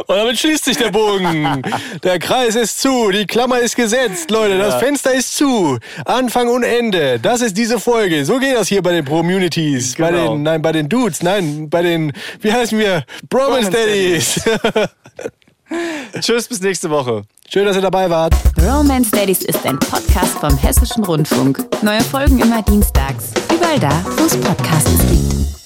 Und damit schließt sich der Bogen. Der Kreis ist zu, die Klammer ist gesetzt, Leute. Das Fenster ist zu. Anfang und Ende. Das ist diese Folge. So geht das hier bei den Communities. Bei Genau. den, nein, bei den Dudes. Nein, bei den, wie heißen wir? Bromance Daddies. Tschüss, bis nächste Woche. Schön, dass ihr dabei wart. Romance Daddies ist ein Podcast vom Hessischen Rundfunk. Neue Folgen immer dienstags. Überall da, wo es Podcasts gibt.